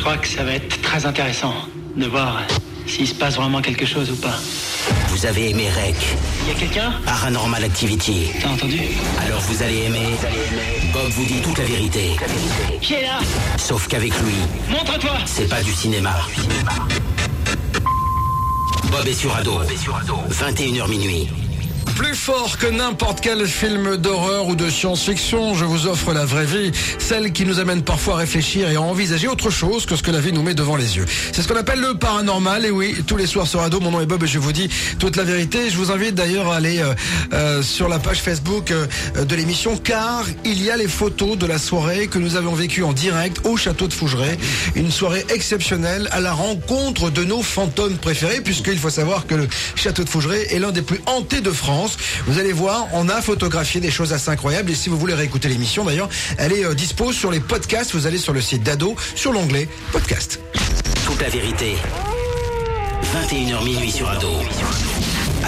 Je crois que ça va être très intéressant de voir s'il se passe vraiment quelque chose ou pas. Vous avez aimé Rec, Y a quelqu'un? Paranormal Activity. T'as entendu? Alors vous allez aimer. Bob vous dit toute la vérité. Qui est là? Sauf qu'avec lui, Montre-toi c'est pas du cinéma. Bob est sur Ado. 21h minuit. Plus fort que n'importe quel film d'horreur ou de science-fiction, je vous offre la vraie vie, celle qui nous amène parfois à réfléchir et à envisager autre chose que ce que la vie nous met devant les yeux. C'est ce qu'on appelle le paranormal, et oui, tous les soirs sur Ado, mon nom est Bob et je vous dis toute la vérité. Je vous invite d'ailleurs à aller euh, euh, sur la page Facebook euh, de l'émission, car il y a les photos de la soirée que nous avons vécue en direct au château de Fougeray. Une soirée exceptionnelle à la rencontre de nos fantômes préférés, puisqu'il faut savoir que le château de Fougeray est l'un des plus hantés de France. Vous allez voir, on a photographié des choses assez incroyables. Et si vous voulez réécouter l'émission, d'ailleurs, elle est euh, dispo sur les podcasts. Vous allez sur le site d'Ado, sur l'onglet podcast. Toute la vérité. 21h minuit sur Ado.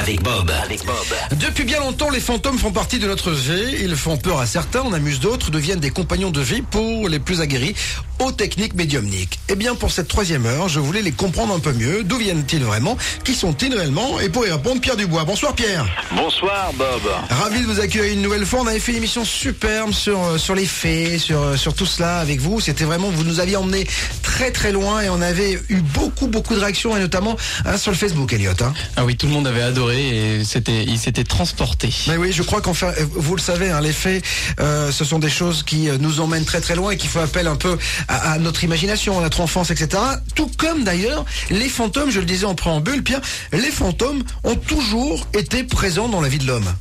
Avec Bob. Avec Bob. Depuis bien longtemps, les fantômes font partie de notre vie. Ils font peur à certains, on amuse d'autres, deviennent des compagnons de vie pour les plus aguerris aux techniques médiumniques. Eh bien, pour cette troisième heure, je voulais les comprendre un peu mieux. D'où viennent-ils vraiment? Qui sont-ils réellement? Et pour y répondre, Pierre Dubois. Bonsoir Pierre. Bonsoir Bob. Ravi de vous accueillir une nouvelle fois. On avait fait une émission superbe sur euh, sur les faits, sur euh, sur tout cela avec vous. C'était vraiment vous nous aviez emmené très très loin et on avait eu beaucoup beaucoup de réactions et notamment hein, sur le Facebook, Elliot. Hein. Ah oui, tout le monde avait adoré et c'était, il s'était transporté. Mais oui, je crois qu'enfin, euh, vous le savez, hein, les faits, euh, ce sont des choses qui euh, nous emmènent très très loin et qui font appel un peu à, à notre imagination, à notre enfance, etc. Tout comme d'ailleurs les fantômes, je le disais en préambule, Pierre, les fantômes ont toujours été présents dans la vie de l'homme.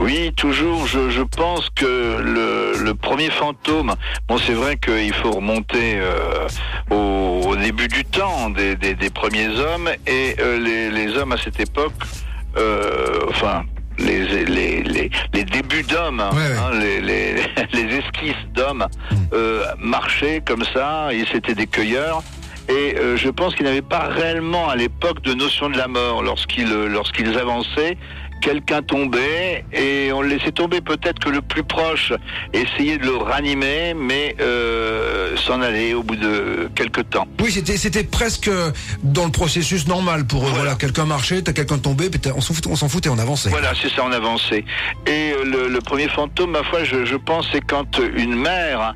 Oui, toujours. Je, je pense que le, le premier fantôme, bon, c'est vrai qu'il faut remonter euh, au, au début du temps des, des, des premiers hommes et euh, les, les hommes à cette époque, euh, enfin. Les, les, les, les débuts d'hommes, hein, Ouais, ouais. hein, les, les, les esquisses d'hommes euh, marchaient comme ça, ils étaient des cueilleurs. Et euh, je pense qu'ils n'avaient pas réellement à l'époque de notion de la mort lorsqu'ils euh, lorsqu'ils avançaient. Quelqu'un tombait et on le laissait tomber. Peut-être que le plus proche essayait de le ranimer, mais euh, s'en allait au bout de quelques temps. Oui, c'était c'était presque dans le processus normal pour eux. Voilà, quelqu'un marchait, t'as quelqu'un tombé, puis on s'en foutait, on s'en foutait, on avançait. Voilà, c'est ça, on avançait. Et euh, le, le premier fantôme, ma foi, je, je pense, c'est quand une mère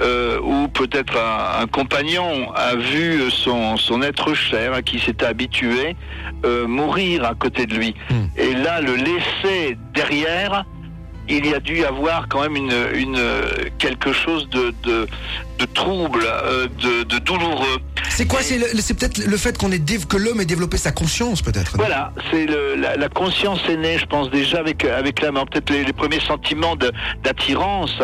euh, ou peut-être un, un compagnon a vu son, son être cher à qui s'était habitué euh, mourir à côté de lui. Hmm. Et là, le laisser derrière, il y a dû avoir quand même une, une quelque chose de, de, de trouble, euh, de, de douloureux. C'est quoi C'est peut-être le fait qu'on dév- que l'homme ait développé sa conscience, peut-être. Voilà, c'est la, la conscience est née, je pense déjà avec avec la mort, peut-être les, les premiers sentiments d'attirance,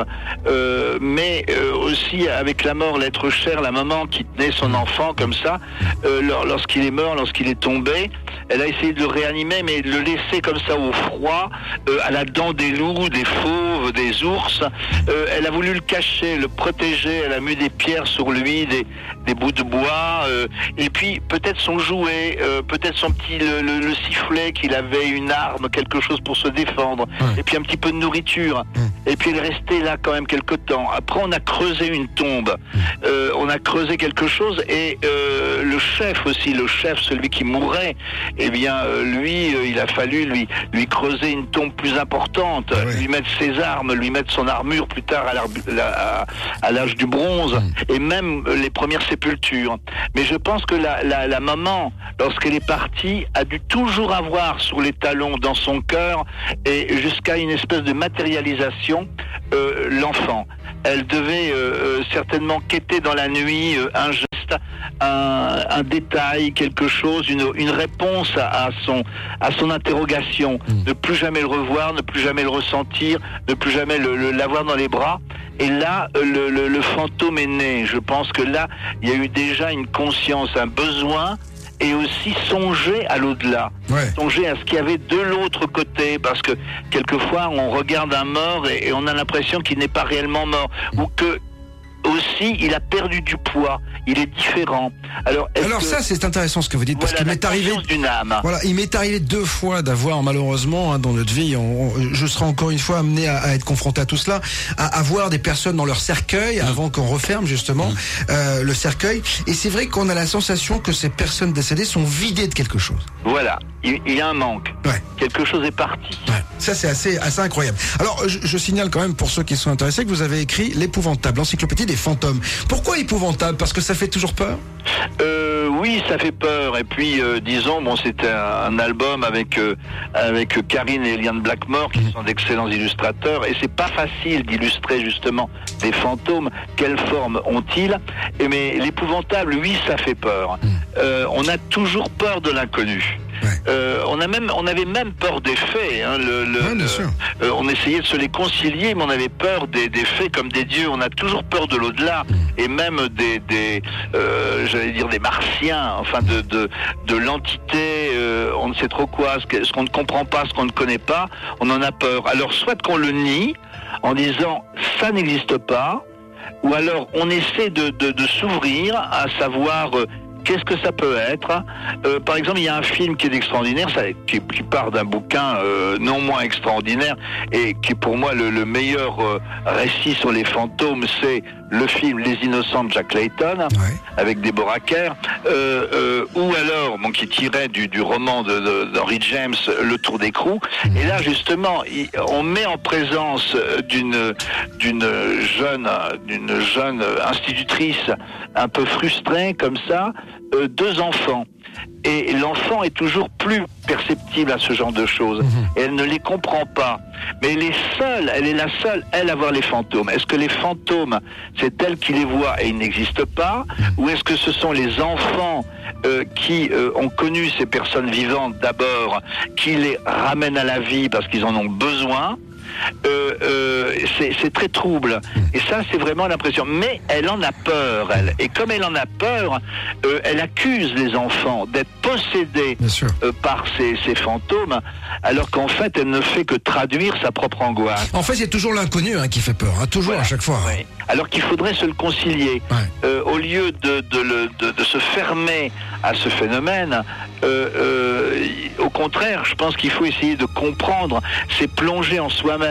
euh, mais euh, aussi avec la mort, l'être cher, la maman qui tenait son enfant comme ça, euh, lor- lorsqu'il est mort, lorsqu'il est tombé, elle a essayé de le réanimer, mais de le laisser comme ça au froid, euh, à la dent des loups, des fauves, des ours. Euh, elle a voulu le cacher, le protéger. Elle a des pierres sur lui, des, des bouts de bois, euh, et puis peut-être son jouet, euh, peut-être son petit le, le- le sifflet qu'il avait une arme, quelque chose pour se défendre, Ouais. et puis un petit peu de nourriture. Et puis est restée là quand même quelque temps. Après on a creusé une tombe, Euh, on a creusé quelque chose, et le chef aussi, le chef, celui qui mourait, eh bien lui, il a fallu lui lui creuser une tombe plus importante, ouais. lui mettre ses armes, lui mettre son armure plus tard à l'âge du bronze, et même euh, les premières sépultures. Mais je pense que la, la, la maman, lorsqu'elle est partie, a dû toujours avoir sur les talons, dans son cœur, et jusqu'à une espèce de matérialisation, euh, l'enfant. Elle devait euh, euh, certainement quêter dans la nuit euh, un geste, un, un détail, quelque chose, une, une réponse à, à son, à son interrogation. Ne plus jamais le revoir, ne plus jamais le ressentir, ne plus jamais l'avoir dans les bras. Et là, le, le- le fantôme est né. Je pense que là, il y a eu déjà une conscience, un besoin, et aussi songer à l'au-delà Ouais. songer à ce qu'il y avait de l'autre côté, parce que quelquefois on regarde un mort et, et on a l'impression qu'il n'est pas réellement mort, ou que aussi, il a perdu du poids. Il est différent. Alors, est-ce Alors que- ça, c'est intéressant ce que vous dites, parce qu'il m'est arrivé... conscience d'une âme. Voilà, il m'est arrivé deux fois d'avoir malheureusement hein, dans notre vie, on- on- je serai encore une fois amené à, à être confronté à tout cela, à, à voir des personnes dans leur cercueil avant qu'on referme justement euh, le cercueil. Et c'est vrai qu'on a la sensation que ces personnes décédées sont vidées de quelque chose. Voilà, il, il y a un manque. Ouais. Quelque chose est parti. Ouais. Ça c'est assez assez incroyable. Alors je, je signale quand même pour ceux qui sont intéressés que vous avez écrit l'épouvantable encyclopédie des fantômes. Pourquoi épouvantable? Parce que ça fait toujours peur? Euh, oui, ça fait peur. Et puis, euh, disons, bon, c'était un, un album avec euh, avec Karine et Eliane Blackmore, qui sont d'excellents illustrateurs. Et c'est pas facile d'illustrer justement des fantômes. Quelle forme ont-ils? Mais l'épouvantable, oui, ça fait peur. Euh, on a toujours peur de l'inconnu. Ouais. Euh, on a même, on avait même peur des faits. Hein, le, le- Ouais, bien le- sûr. euh, on essayait de se les concilier, mais on avait peur des, des faits comme des dieux. On a toujours peur de l'au-delà et même des, des euh, j'allais dire des martiens, enfin de de, de l'entité. on ne sait trop quoi, ce qu'on ne comprend pas, ce qu'on ne connaît pas. On en a peur. Alors soit qu'on le nie en disant ça n'existe pas, ou alors on essaie de, de, de s'ouvrir à savoir qu'est-ce que ça peut être. Euh, par exemple, il y a un film qui est extraordinaire, ça, qui, qui part d'un bouquin euh, non moins extraordinaire et qui pour moi le, le meilleur euh, récit sur les fantômes, c'est le film Les Innocents de Jack Layton Ouais. avec Deborah Kerr, euh, euh, ou alors, bon, qui tirait du, du roman de- de- d'Henry James, Le Tour d'écrou. Et là, justement, il- on met en présence euh, d'une d'une jeune d'une jeune institutrice un peu frustrée comme ça, euh, deux enfants. Et l'enfant est toujours plus perceptible à ce genre de choses. Et elle ne les comprend pas. Mais elle est seule, elle est la seule, elle, à voir les fantômes. Est-ce que les fantômes, c'est elle qui les voit et ils n'existent pas? Ou est-ce que ce sont les enfants euh, qui euh, ont connu ces personnes vivantes d'abord, qui les ramènent à la vie parce qu'ils en ont besoin? C'est c'est très trouble. Et ça, c'est vraiment l'impression. Mais elle en a peur, elle. Et comme elle en a peur, euh, elle accuse les enfants d'être possédés euh, par ces, ces fantômes, alors qu'en fait, elle ne fait que traduire sa propre angoisse. En fait, c'est toujours l'inconnu hein, qui fait peur, hein, toujours Voilà. à chaque fois. Oui. Alors qu'il faudrait se le concilier. Ouais. Euh, au lieu de, de, le- de- de se fermer à ce phénomène, euh, euh, au contraire, je pense qu'il faut essayer de comprendre, c'est plonger en soi-même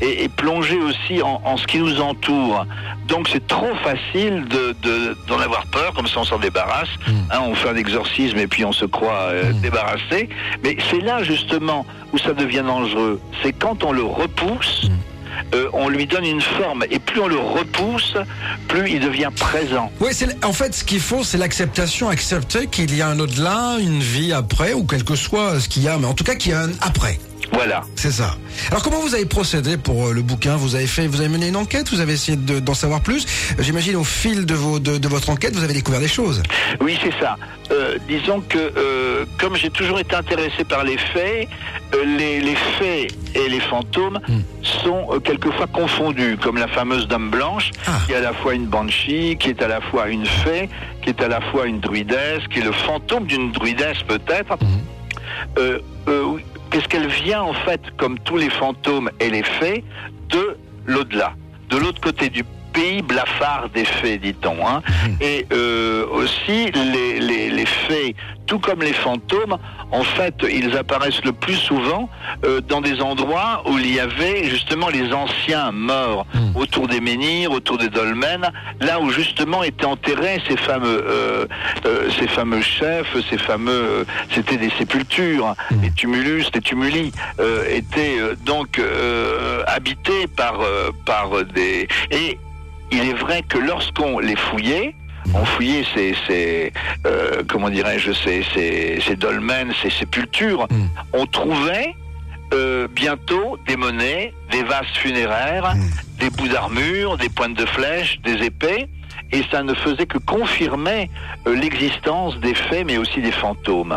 et, et plonger aussi en, en ce qui nous entoure. Donc c'est trop facile de- de- d'en avoir peur, comme ça on s'en débarrasse. Hein, on fait un exorcisme et puis on se croit euh, débarrassé. Mais c'est là justement où ça devient dangereux. C'est quand on le repousse. euh, on lui donne une forme et plus on le repousse, plus il devient présent. Oui, c'est en fait ce qu'il faut, c'est l'acceptation, accepter qu'il y a un au-delà, une vie après, ou quel que soit ce qu'il y a, mais en tout cas qu'il y a un après. Voilà. C'est ça. Alors comment vous avez procédé pour euh, le bouquin? Vous avez fait, vous avez mené une enquête, vous avez essayé de- d'en savoir plus? J'imagine au fil de, vos, de, de votre enquête, vous avez découvert des choses. Oui, c'est ça. Euh, disons que euh, comme j'ai toujours été intéressé par les faits, euh, les, les faits et les fantômes sont euh, quelquefois confondus, comme la fameuse Dame Blanche, Ah. qui est à la fois une banshee, qui est à la fois une fée, qui est à la fois une druidesse, qui est le fantôme d'une druidesse peut-être. Euh, euh, oui, Qu'est-ce qu'elle vient en fait, comme tous les fantômes et les fées, de l'au-delà, de l'autre côté du pays blafard des fées, dit-on. Hein. Et euh, aussi, les, les, les fées, tout comme les fantômes, en fait, ils apparaissent le plus souvent euh, dans des endroits où il y avait justement les anciens morts, autour des menhirs, autour des dolmens, là où justement étaient enterrés ces fameux, euh, euh, ces fameux chefs, ces fameux, c'était des sépultures, les tumulus, les tumuli étaient donc habités par par des et il est vrai que lorsqu'on les fouillait, on fouillait ces, ces euh, comment dirais-je, ces, ces, ces dolmens, ces sépultures, Mm. on trouvait euh, bientôt des monnaies, des vases funéraires, des bouts d'armure, des pointes de flèches, des épées, et ça ne faisait que confirmer euh, l'existence des faits, mais aussi des fantômes.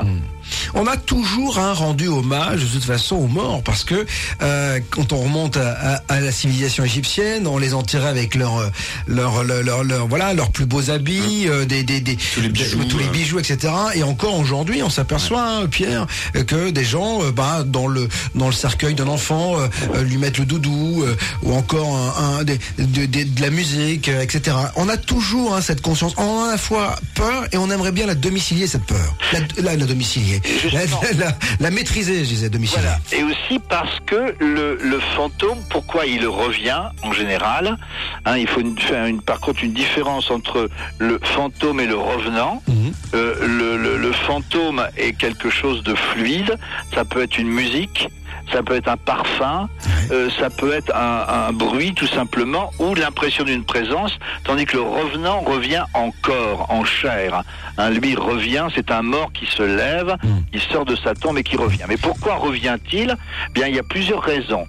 On a toujours rendu hommage de toute façon aux morts parce que euh, quand on remonte à, à- à la civilisation égyptienne, on les enterrait avec leurs leur, leur, leur, leur- voilà leurs plus beaux habits, euh, des, des, des tous les bijoux, tous les euh. bijoux, etc. Et encore aujourd'hui, on s'aperçoit, hein, Pierre, euh, que des gens, euh, bah, dans le dans le cercueil d'un enfant, euh, euh, lui mettent le doudou euh, ou encore un, un- des- de, de- de la musique, euh, etc. On a toujours hein, cette conscience. On a à la fois peur et on aimerait bien la domicilier cette peur. La, la, la domicilier, la, Justement. la, la- la maîtriser, je disais domicilier. Voilà. Et aussi parce que le, le fantôme, pourquoi il revient en général hein, Il faut une- faire une, par contre une différence entre le fantôme et le revenant. Mhm. Euh, le, le- le fantôme est quelque chose de fluide. Ça peut être une musique. Ça peut être un parfum, euh, ça peut être un, un bruit tout simplement, ou l'impression d'une présence, tandis que le revenant revient en corps, en chair. Hein, lui revient, c'est un mort qui se lève, qui sort de sa tombe et qui revient. Mais pourquoi revient-il? Bien, il y a plusieurs raisons.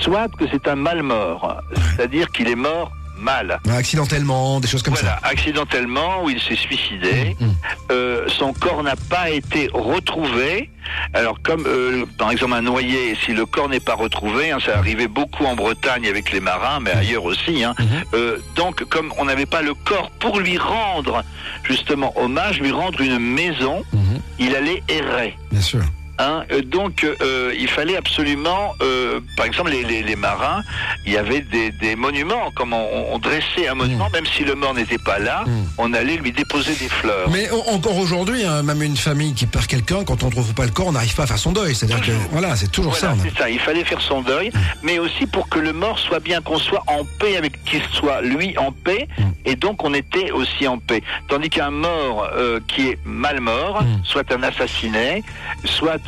Soit que c'est un mal mort, c'est-à-dire qu'il est mort mal. Accidentellement, des choses comme Voilà, accidentellement, où il s'est suicidé. Mm. Euh, son corps n'a pas été retrouvé. Alors, comme euh, par exemple un noyé, si le corps n'est pas retrouvé, hein, ça arrivait beaucoup en Bretagne avec les marins, mais ailleurs aussi. Hein, euh, donc, comme on n'avait pas le corps pour lui rendre justement hommage, lui rendre une maison, ça. Mhm. il allait errer. Bien sûr. Hein, euh, donc euh, il fallait absolument, euh, par exemple les, les, les marins, il y avait des, des monuments, comme on, on dressait un monument, même si le mort n'était pas là, Mm. on allait lui déposer des fleurs. Mais en- encore aujourd'hui, hein, même une famille qui perd quelqu'un, quand on ne trouve pas le corps, on n'arrive pas à faire son deuil. C'est-à-dire que voilà, c'est toujours Voilà, ça. a- c'est ça. Il fallait faire son deuil, mais aussi pour que le mort soit bien, qu'on soit en paix avec qu'il soit lui en paix, Mm. et donc on était aussi en paix. Tandis qu'un mort euh, qui est mal mort, Mm. soit un assassiné, soit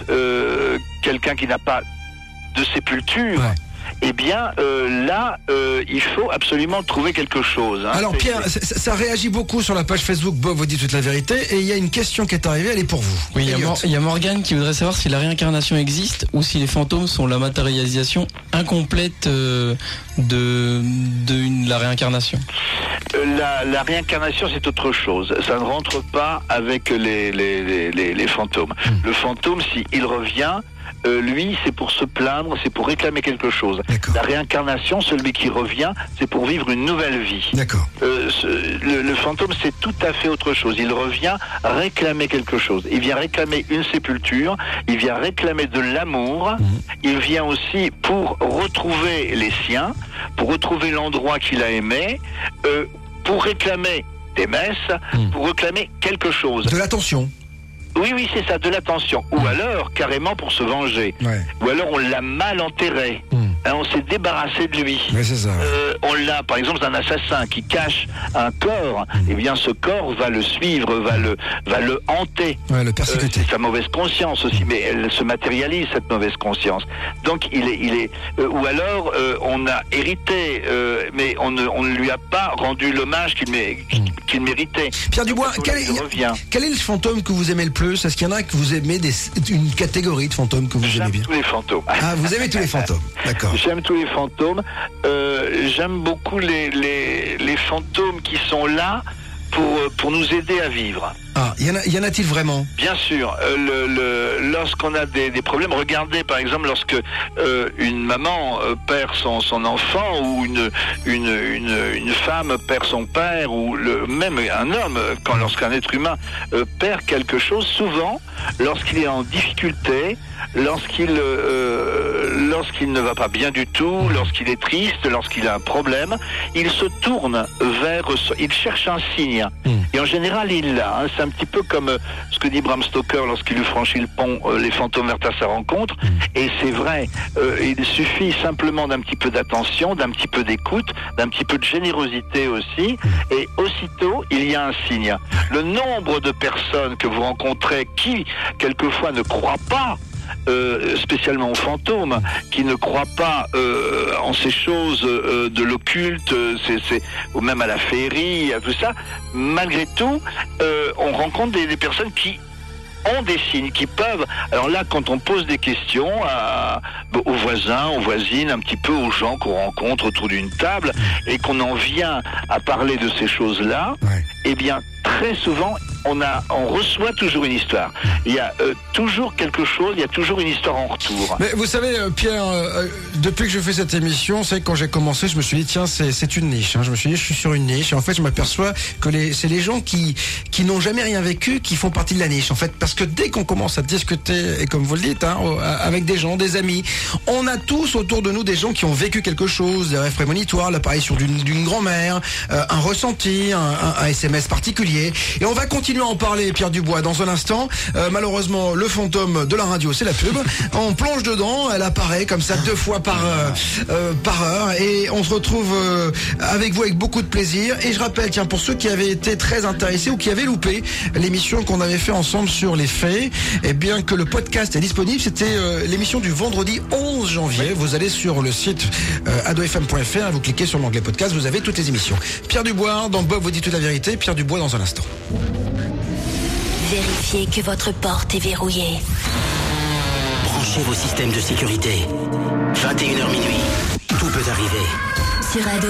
quelqu'un qui n'a pas de sépulture. Eh bien, euh, là, euh, il faut absolument trouver quelque chose. hein. Alors Pierre, ça, réagit beaucoup sur la page Facebook. Bob vous dit toute la vérité. Et il y a une question qui est arrivée, elle est pour vous. Oui, il y a y Morgane qui voudrait savoir si la réincarnation existe ou si les fantômes sont la matérialisation incomplète euh, de, de une- la réincarnation. La, la réincarnation, c'est autre chose. Ça ne rentre pas avec les, les, les, les- les fantômes. Hmm. Le fantôme, s'il revient, euh, lui, c'est pour se plaindre, c'est pour réclamer quelque chose. La réincarnation, celui qui revient, c'est pour vivre une nouvelle vie. D'accord. Euh, le, le fantôme, c'est tout à fait autre chose. Il revient réclamer quelque chose. Il vient réclamer une sépulture, il vient réclamer de l'amour, il vient aussi pour retrouver les siens, pour retrouver l'endroit qu'il a aimé, euh, pour réclamer des messes, Mhm. pour réclamer quelque chose. De l'attention. Oui, oui, c'est ça, de l'attention. Ou alors, carrément pour se venger. Ouais. Ou alors, on l'a mal enterré. Hmm. Hein, on s'est débarrassé de lui. C'est ça. Euh, on l'a, par exemple, un assassin qui cache un corps, Hmm. eh bien, ce corps va le suivre, va le, va le hanter. Ouais, le Euh, persécuter. c'est sa mauvaise conscience aussi, mais elle se matérialise cette mauvaise conscience. Donc il est, il est, euh, ou alors euh, on a hérité, euh, mais on ne, on ne lui a pas rendu l'hommage qu'il mé- qu'il méritait. Pierre Dubois, quel est, quel est le fantôme que vous aimez le plus? Est-ce qu'il y en a que vous aimez des, une catégorie de fantômes que vous aimez bien? tous les fantômes. Ah, vous aimez tous les fantômes. D'accord. J'aime tous les fantômes. Euh, J'aime beaucoup les, les, fantômes qui sont là pour nous aider à vivre. Ah, y en a- y en a-t-il vraiment Bien sûr, euh, le, le- lorsqu'on a des, des problèmes, regardez par exemple lorsque euh, une maman euh, perd son, son enfant ou une, une, une, une femme perd son père ou le, même un homme, quand lorsqu'un être humain perd quelque chose, souvent lorsqu'il est en difficulté, lorsqu'il lorsqu'il ne va pas bien du tout, lorsqu'il est triste, lorsqu'il a un problème, il se tourne vers, il cherche un signe. Et en général, il l'a. hein. Un petit peu comme euh, ce que dit Bram Stoker lorsqu'il eut franchi le pont, euh, les fantômes vinrent à sa rencontre. Et c'est vrai, euh, il suffit simplement d'un petit peu d'attention, d'un petit peu d'écoute, d'un petit peu de générosité aussi. Et aussitôt, il y a un signe. Le nombre de personnes que vous rencontrez qui, quelquefois, ne croient pas euh, spécialement aux fantômes, qui ne croient pas euh, en ces choses euh, de l'occulte, c'est, ou même à la féerie, à tout ça, malgré tout, on rencontre des, des personnes qui ont des signes, qui peuvent... Alors là, quand on pose des questions à- aux voisins, aux voisines, un petit peu aux gens qu'on rencontre autour d'une table, et qu'on en vient à parler de ces choses-là, Ouais. eh bien, très souvent, on a, on reçoit toujours une histoire. Il y a euh, toujours quelque chose, il y a toujours une histoire en retour. Mais vous savez, euh, Pierre, euh, depuis que je fais cette émission, c'est quand j'ai commencé, je me suis dit tiens, c'est une niche. hein. Je me suis dit je suis sur une niche. Et en fait, je m'aperçois que c'est les gens qui qui n'ont jamais rien vécu qui font partie de la niche. En fait, parce que dès qu'on commence à discuter et comme vous le dites, hein, avec des gens, des amis, on a tous autour de nous des gens qui ont vécu quelque chose, des rêves prémonitoires, l'apparition d'une grand-mère, un ressenti, un, un- un SMS particulier. Et on va continuer à en parler, Pierre Dubois, dans un instant. Euh, malheureusement, le fantôme de la radio, c'est la pub. On plonge dedans, elle apparaît comme ça deux fois par euh, euh, par heure, et on se retrouve euh, avec vous avec beaucoup de plaisir. Et je rappelle, tiens, pour ceux qui avaient été très intéressés ou qui avaient loupé l'émission qu'on avait fait ensemble sur les faits, et bien que le podcast est disponible, c'était l'émission du vendredi 11 janvier. Vous allez sur le site adofm.fr, vous cliquez sur l'onglet podcast, vous avez toutes les émissions. Pierre Dubois, dans Bob vous dit toute la vérité. Pierre Dubois dans un instant. Vérifiez que votre porte est verrouillée. Branchez vos systèmes de sécurité. 21h minuit. Tout peut arriver. Sur Ado,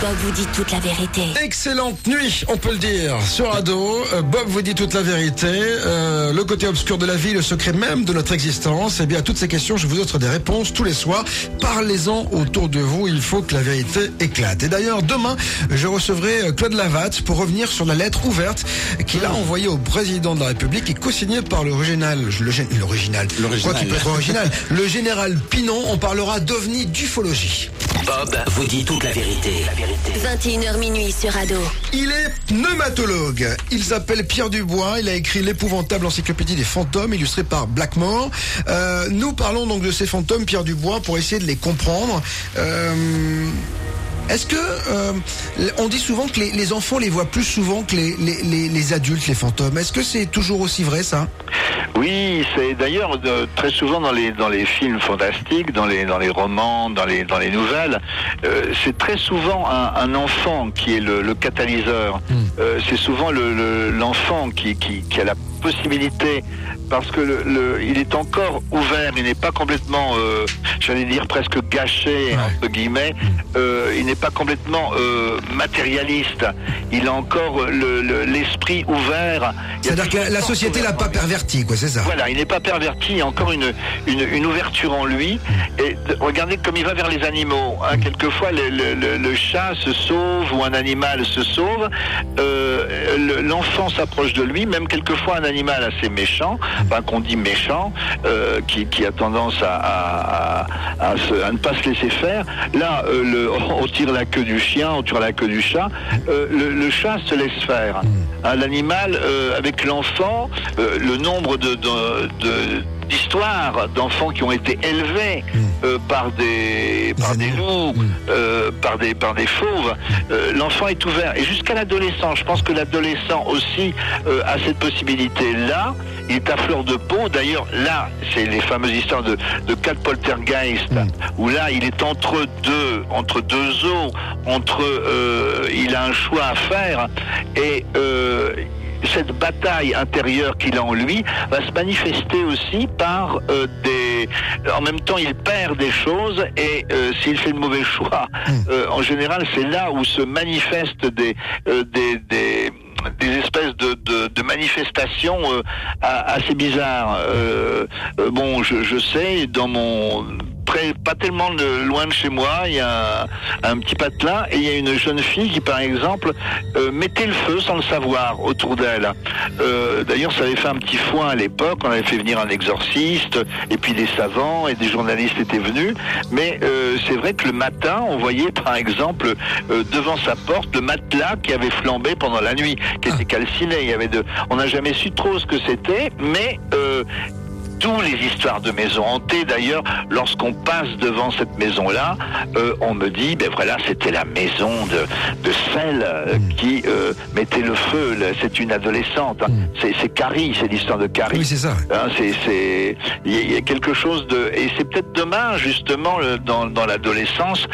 Bob vous dit toute la vérité. Excellente nuit, on peut le dire. Sur Ado, euh, Bob vous dit toute la vérité, euh, le côté obscur de la vie, le secret même de notre existence. Et bien à toutes ces questions, je vous offre des réponses tous les soirs. Parlez-en autour de vous, il faut que la vérité éclate. Et d'ailleurs, demain, je recevrai euh, Claude Lavatte pour revenir sur la lettre ouverte qu'il a envoyée au président de la République et co-signée par l'original, l'original, quoi qu'il peut être original, le général Pinon. On parlera d'ovni d'ufologie. Bob vous dit toute la vérité. 21h minuit sur Ado. Il est pneumatologue. Il s'appelle Pierre Dubois. Il a écrit l'épouvantable encyclopédie des fantômes, illustrée par Blackmore. Euh, nous parlons donc de ces fantômes, Pierre Dubois, pour essayer de les comprendre. Euh, Est-ce que euh, on dit souvent que les, les enfants les voient plus souvent que les, les, les- les adultes, les fantômes. Est-ce que c'est toujours aussi vrai ça? Oui, c'est d'ailleurs euh, très souvent dans les dans les films fantastiques, dans les dans les romans, dans les dans les nouvelles, euh, c'est très souvent un, un enfant qui est le, le catalyseur. Euh, c'est souvent le- le- l'enfant qui, qui qui a la possibilité parce que le, le- il est encore ouvert, il n'est pas complètement, euh, j'allais dire presque gâché entre guillemets. Euh, il n'est pas complètement euh, matérialiste. Il a encore le- le- l'esprit ouvert. C'est-à-dire que la, société l'a pas perverti, quoi, c'est ça Voilà, il n'est pas perverti, il y a encore une, une, une ouverture en lui. Et de- regardez comme il va vers les animaux. hein. Quelquefois, le- le chat se sauve ou un animal se sauve. Euh, le- L'enfant s'approche de lui, même quelquefois un animal assez méchant, enfin qu'on dit méchant, euh, qui, qui a tendance à, à- à- à se- à ne pas se laisser faire. Là, euh, le- on tire la queue du chien, on tire la queue du chat. Euh, le, le chat se laisse faire. Hein, L'animal, avec l'enfant, le nombre de, de- de- d'histoires d'enfants qui ont été élevés euh, par des par des loups, euh, par des par des fauves, euh, l'enfant est ouvert. Et jusqu'à l'adolescent, je pense que l'adolescent aussi a cette possibilité là. Il est à fleur de peau. D'ailleurs, là, c'est les fameuses histoires de, de quatre poltergeist, où là, il est entre deux, entre deux eaux, entre, il a un choix à faire, et cette bataille intérieure qu'il a en lui va se manifester aussi par euh, des. En même temps, il perd des choses et euh, s'il fait le mauvais choix, euh, en général, c'est là où se manifestent des euh, des, des des espèces de, de, de manifestations euh, assez bizarres. Euh, euh, bon, je, je sais, dans mon près, pas tellement de- loin de chez moi, il y a un, un petit patelin et il y a une jeune fille qui, par exemple, euh, mettait le feu sans le savoir autour d'elle. Euh, D'ailleurs, ça avait fait un petit foin à l'époque. On avait fait venir un exorciste et puis des savants et des journalistes étaient venus. Mais euh, c'est vrai que le matin, on voyait, par exemple, devant sa porte, le matelas qui avait flambé pendant la nuit, qui était calciné. Il y avait de, on n'a jamais su trop ce que c'était, mais D'où les histoires de maisons hantées. D'ailleurs, lorsqu'on passe devant cette maison-là, euh, on me dit, ben voilà, c'était la maison de, de celle euh, qui euh, mettait le feu. C'est une adolescente. hein. C'est, c'est Carrie, c'est l'histoire de Carrie. Oui, c'est ça. Hein, c'est, il y, a- quelque chose de, et c'est peut-être demain justement dans, dans l'adolescence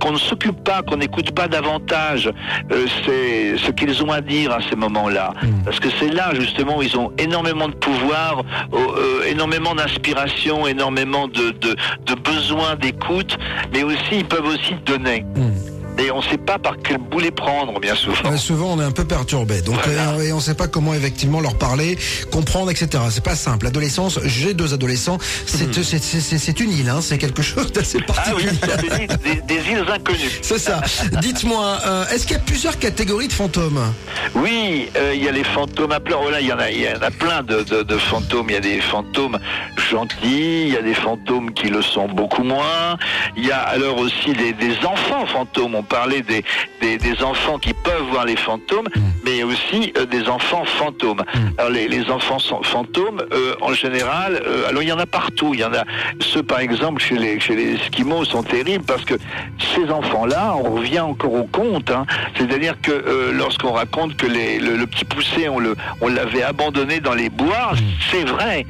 qu'on ne s'occupe pas, qu'on n'écoute pas davantage euh, c'est ce qu'ils ont à dire à ces moments-là, parce que c'est là justement où ils ont énormément de pouvoir, euh, énormément d'inspiration, énormément de, de, de besoin d'écoute, mais aussi ils peuvent aussi donner. Et on ne sait pas par quel bout les prendre, bien souvent. Ouais, souvent, on est un peu perturbé. Donc, Voilà. euh, et on ne sait pas comment effectivement leur parler, comprendre, etc. C'est pas simple. L'adolescence, j'ai deux adolescents. C'est c'est une île, hein. c'est quelque chose d'assez Hmm. Ah oui, particulier. des, des- îles inconnues. C'est ça. Dites-moi, euh, est-ce qu'il y a plusieurs catégories de fantômes? Oui, euh, il y a les fantômes à pleurs. Oh il y en a, il y en a plein de, de- de fantômes. Il y a des fantômes gentils, il y a des fantômes qui le sont beaucoup moins. Il y a alors aussi des, des enfants fantômes. On parlait des, des, des enfants qui peuvent voir les fantômes, mais aussi euh, des enfants fantômes. Alors les, les enfants sont- fantômes, euh, en général, euh, alors il y en a partout. Il y en a ceux, par exemple, chez les, chez les Esquimaux sont terribles parce que ces enfants-là, on revient encore au conte. hein. C'est-à-dire que lorsqu'on raconte que les- le, le petit poussé, on le, on l'avait abandonné dans les bois, c'est vrai.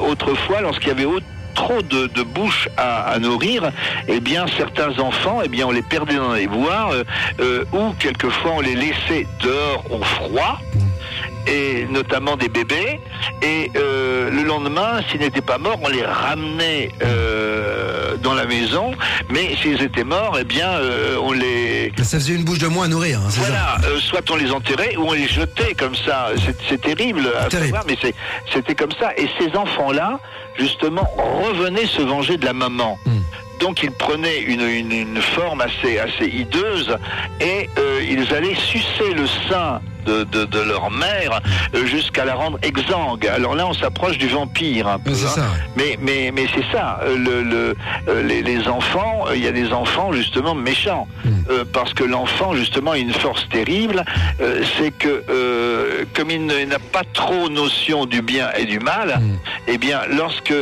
Autrefois, lorsqu'il y avait au- trop de, de bouches à, nourrir, eh bien certains enfants, eh bien on les perdait dans les bois, euh, euh, ou quelquefois on les laissait dehors au froid et notamment des bébés. Et euh, le lendemain, s'ils n'étaient pas morts, on les ramenait euh, dans la maison. Mais s'ils étaient morts, eh bien, euh, on les Ça faisait une bouche de moins à nourrir, hein, ça voilà, soit on les enterrait ou on les jetait comme ça. C'est- terrible à Terrible. savoir, mais c'était comme ça. Et ces enfants-là, justement, revenaient se venger de la maman. Hmm. Donc ils prenaient une, une, une forme assez, assez hideuse et euh, ils allaient sucer le sein de, de, de leur mère euh, jusqu'à la rendre exsangue. Alors là, on s'approche du vampire un peu. Hein. Mais, mais, mais c'est ça, euh, le, le, euh, les, les enfants, il y a des enfants justement méchants. Mm. Euh, parce que l'enfant, justement, a une force terrible, euh, c'est que euh, comme il n'a pas trop notion du bien et du mal, Mm. eh bien, lorsque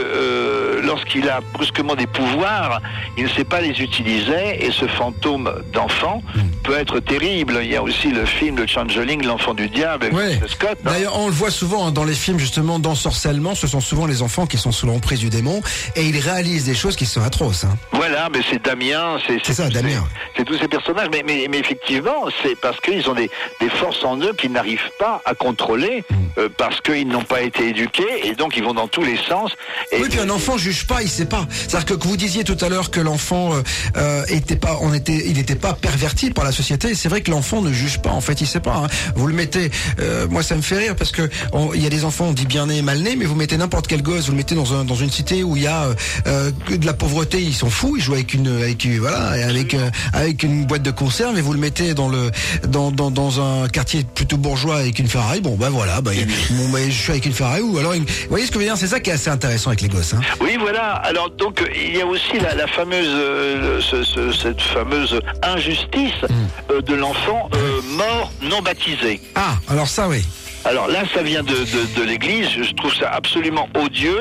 lorsqu'il a brusquement des pouvoirs, il ne sait pas les utiliser, et ce fantôme d'enfant Mm. peut être terrible. Il y a aussi le film de Changeling, l'enfant du diable, avec Ouais. Scott. hein. D'ailleurs, on le voit souvent hein, dans les films justement d'ensorcellement. Ce sont souvent les enfants qui sont sous l'emprise du démon et ils réalisent des choses qui sont atroces. hein. Voilà, mais c'est Damien, c'est ça, Damien. C'est tous ces personnages, mais, mais, mais effectivement, c'est parce qu'ils ont des, des forces en eux qu'ils n'arrivent pas à contrôler, Mm. euh, parce qu'ils n'ont pas été éduqués, et donc ils vont dans tous les sens. Et Oui, puis un enfant juge pas, il sait pas. C'est-à-dire que vous disiez tout à l'heure que l'enfant euh, euh, était pas, on était, il n'était pas perverti par la société. C'est vrai que l'enfant ne juge pas. En fait, il sait pas. hein. Vous le mettez. euh, moi, ça me fait rire parce que il y a des enfants, on dit bien né, mal né, mais vous mettez n'importe quel gosse, vous le mettez dans un dans une cité où il y a euh, euh, que de la pauvreté, ils sont fous. Ils jouent avec une avec une- voilà et avec euh, avec une boîte de conserve et vous le mettez dans le dans dans, dans un quartier plutôt bourgeois avec une Ferrari. Bon, ben voilà, bah, bon, bah, je suis avec une Ferrari ou alors une- vous voyez ce que je veux dire C'est ça qui est assez intéressant avec les gosses. Hein. Oui, voilà. Alors donc il y a aussi la, la fameuse, euh, ce- ce- cette fameuse injustice Mm. euh, de l'enfant mort non baptisé. Ah, alors ça, oui. Alors là, ça vient de, de, de l'Église. Je trouve ça absolument odieux.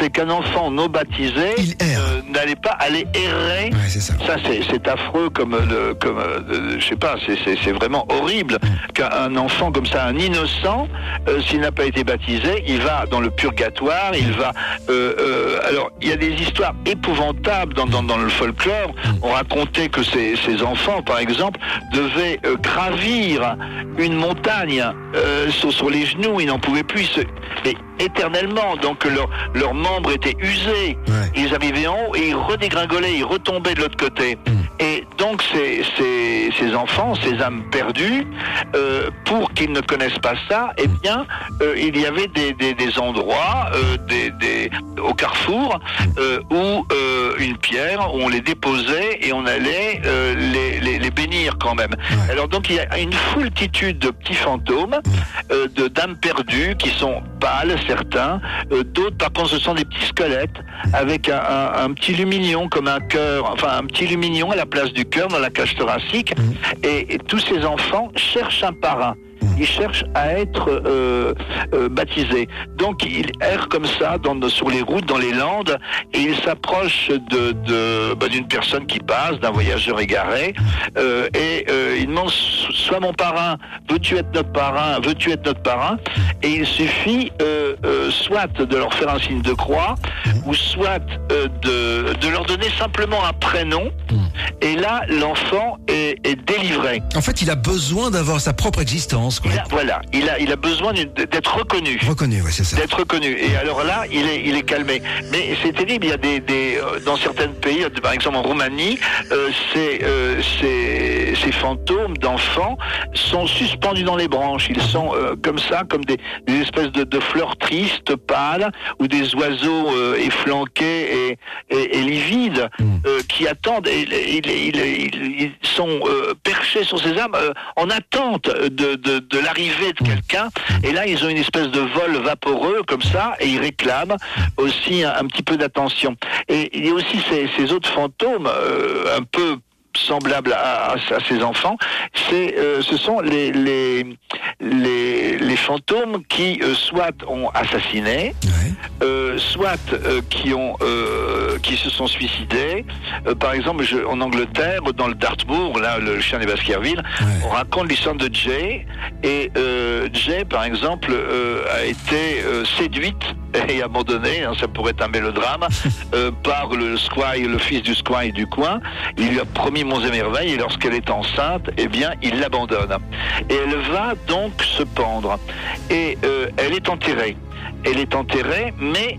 C'est qu'un enfant non baptisé Mm. Euh, n'allait pas aller errer. Ouais, ça. Ça, c'est, affreux comme le, comme, euh, je sais pas, c'est, vraiment horrible qu'un enfant comme ça, un innocent, euh, s'il n'a pas été baptisé, il va dans le purgatoire, il va. euh, euh, alors, il y a des histoires épouvantables dans, dans, dans le folklore. On racontait que ces, ces enfants, par exemple, devaient euh, gravir une montagne sur, les genoux, ils n'en pouvaient plus, se- mais éternellement. Donc leur, leurs membres étaient usés. Ouais. Ils arrivaient en haut et ils redégringolaient, ils retombaient de l'autre côté. Et donc ces, ces, ces enfants, ces âmes perdues, euh, pour qu'ils ne connaissent pas ça, eh bien, euh, il y avait des, des, des endroits, euh, des, des, au carrefour, euh, où une pierre, où on les déposait et on allait les, les, bénir quand même. Ouais. Alors donc il y a une foultitude de petits fantômes, euh, de dames perdues qui sont pâles certains, euh, d'autres par contre ce sont des petits squelettes avec un, un- un petit lumignon comme un cœur, enfin un petit lumignon à la place du cœur dans la cage thoracique. Et, et tous ces enfants cherchent un parrain. Ils cherchent à être euh, euh, baptisés. Donc ils errent comme ça dans, sur les routes, dans les landes, et de, de, bah, d'une personne qui passe, d'un voyageur égaré, euh, et euh, ils demandent so- soit mon parrain, veux-tu être notre parrain, veux-tu être notre parrain? Et il suffit soit de leur faire un signe de croix, ou soit de, de leur donner simplement un prénom, et là l'enfant est, est délivré. En fait, il a besoin d'avoir sa propre existence, quoi. Il a, voilà, il a, il a besoin d'être reconnu. Reconnu, c'est ça. D'être reconnu. Et alors là, il est, il est calmé. Mais c'est terrible. Il y a des, des euh, dans certains pays, euh, par exemple en Roumanie, euh, ces, euh, ces, ces fantômes d'enfants sont suspendus dans les branches. Ils sont euh, comme ça, comme des, des espèces de, de fleurs tristes, pâles, ou des oiseaux efflanqués et, et, et livides euh, qui attendent. Et, ils, ils- ils- ils sont perchés sur ces arbres en attente de, de, l'arrivée de quelqu'un. Et là, ils ont une espèce de vol vaporeux comme ça, et ils réclament aussi un, petit peu d'attention. Et il y a aussi ces, autres fantômes euh, un peu semblables à, ces enfants, euh, ce sont les, les, les fantômes qui euh, soit ont assassiné, Ouais. euh, soit euh, qui ont euh, qui se sont suicidés. Euh, par exemple, je- en Angleterre, dans le Dartmoor, là, le chien des Baskerville, Ouais. on raconte l'histoire de Jay. Et euh, Jay, par exemple, euh, a été euh, séduite et abandonnée, hein, ça pourrait être un mélodrame, euh, par le squire, le fils du squire du coin. Il lui a promis monts et merveilles et lorsqu'elle est enceinte, eh bien, il l'abandonne. Et elle va donc se pendre. Et euh, elle est enterrée. Elle est enterrée, mais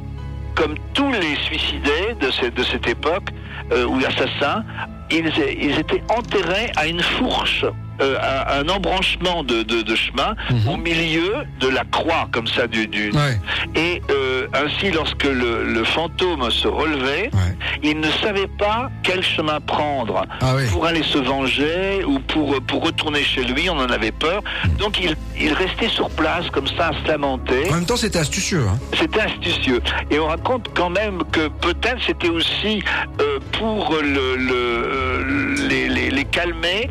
comme tous les suicidés de cette, de cette époque, euh, ou assassins, ils, ils étaient enterrés à une fourche, euh, un embranchement de, de, de chemin Mhm. au milieu de la croix, comme ça, du... du Ouais. Et euh, ainsi, lorsque le, le fantôme se relevait, Ouais. il ne savait pas quel chemin prendre Ah oui. pour aller se venger ou pour, pour retourner chez lui, on en avait peur. Donc il, il restait sur place comme ça à se lamenter. En même temps, c'était astucieux. Hein. C'était astucieux. Et on raconte quand même que peut-être c'était aussi euh, pour le, le- les, les- les calmer,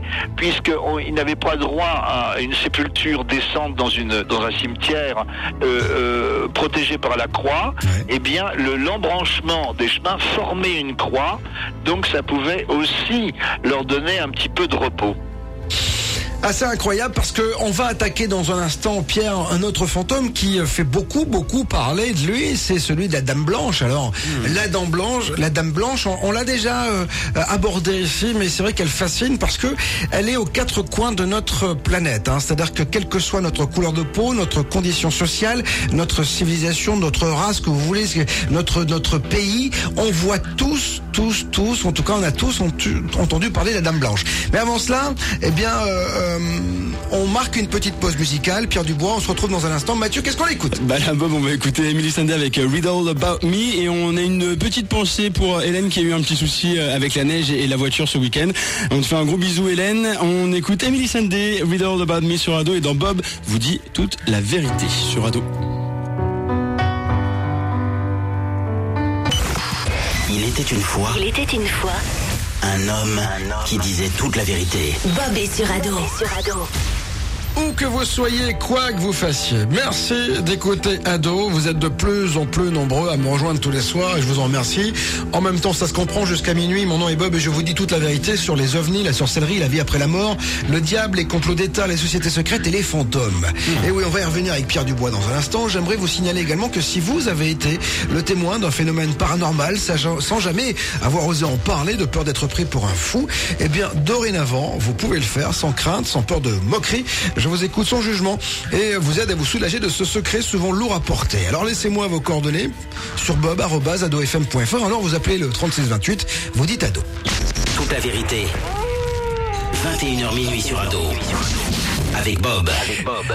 puisqu'ils n'avaient pas droit à une sépulture décente dans, une, dans un cimetière euh, euh, protégé par la croix. Ouais. Eh bien, le- l'embranchement des chemins formait une croix, donc ça pouvait aussi leur donner un petit peu de repos. Assez incroyable parce que on va attaquer dans un instant Pierre un autre fantôme qui fait beaucoup beaucoup parler de lui, c'est celui de la Dame Blanche. Alors la Dame Blanche, la Dame Blanche, on, on l'a déjà euh, abordée ici, mais c'est vrai qu'elle fascine parce que elle est aux quatre coins de notre planète. hein. C'est-à-dire que quelle que soit notre couleur de peau, notre condition sociale, notre civilisation, notre race, que vous voulez, notre notre pays, on voit tous, tous, tous, en tout cas on a tous entendu parler de la Dame Blanche. Mais avant cela, eh bien, euh, euh, on marque une petite pause musicale. Pierre Dubois, on se retrouve dans un instant. Mathieu, qu'est-ce qu'on écoute? Bah là, Bob, on va écouter Emily Sandé avec euh, Riddle About Me et on a une petite pensée pour Hélène qui a eu un petit souci euh, avec la neige et la voiture ce week-end. On te fait un gros bisou Hélène. On écoute Emily Sandé, Riddle About Me sur Ado et dans Bob vous dit toute la vérité sur Ado. Il était une fois Il était une fois un homme qui disait toute la vérité. Bob est sur ado. Sur ado. Où que vous soyez, quoi que vous fassiez. Merci d'écouter Ado. Vous êtes de plus en plus nombreux à me rejoindre tous les soirs et je vous en remercie. En même temps, ça se comprend jusqu'à minuit. Mon nom est Bob et je vous dis toute la vérité sur les ovnis, la sorcellerie, la vie après la mort, le diable, les complots d'État, les sociétés secrètes et les fantômes. Et oui, on va y revenir avec Pierre Dubois dans un instant. J'aimerais vous signaler également que si vous avez été le témoin d'un phénomène paranormal sans jamais avoir osé en parler, de peur d'être pris pour un fou, eh bien, dorénavant, vous pouvez le faire sans crainte, sans peur de moquerie. Vous écoute sans jugement et vous aide à vous soulager de ce secret souvent lourd à porter. Alors laissez-moi vos coordonnées sur bob.adofm.fr. Alors vous appelez le 3628, vous dites ado. Toute la vérité. 21h minuit sur Ado. Avec Bob.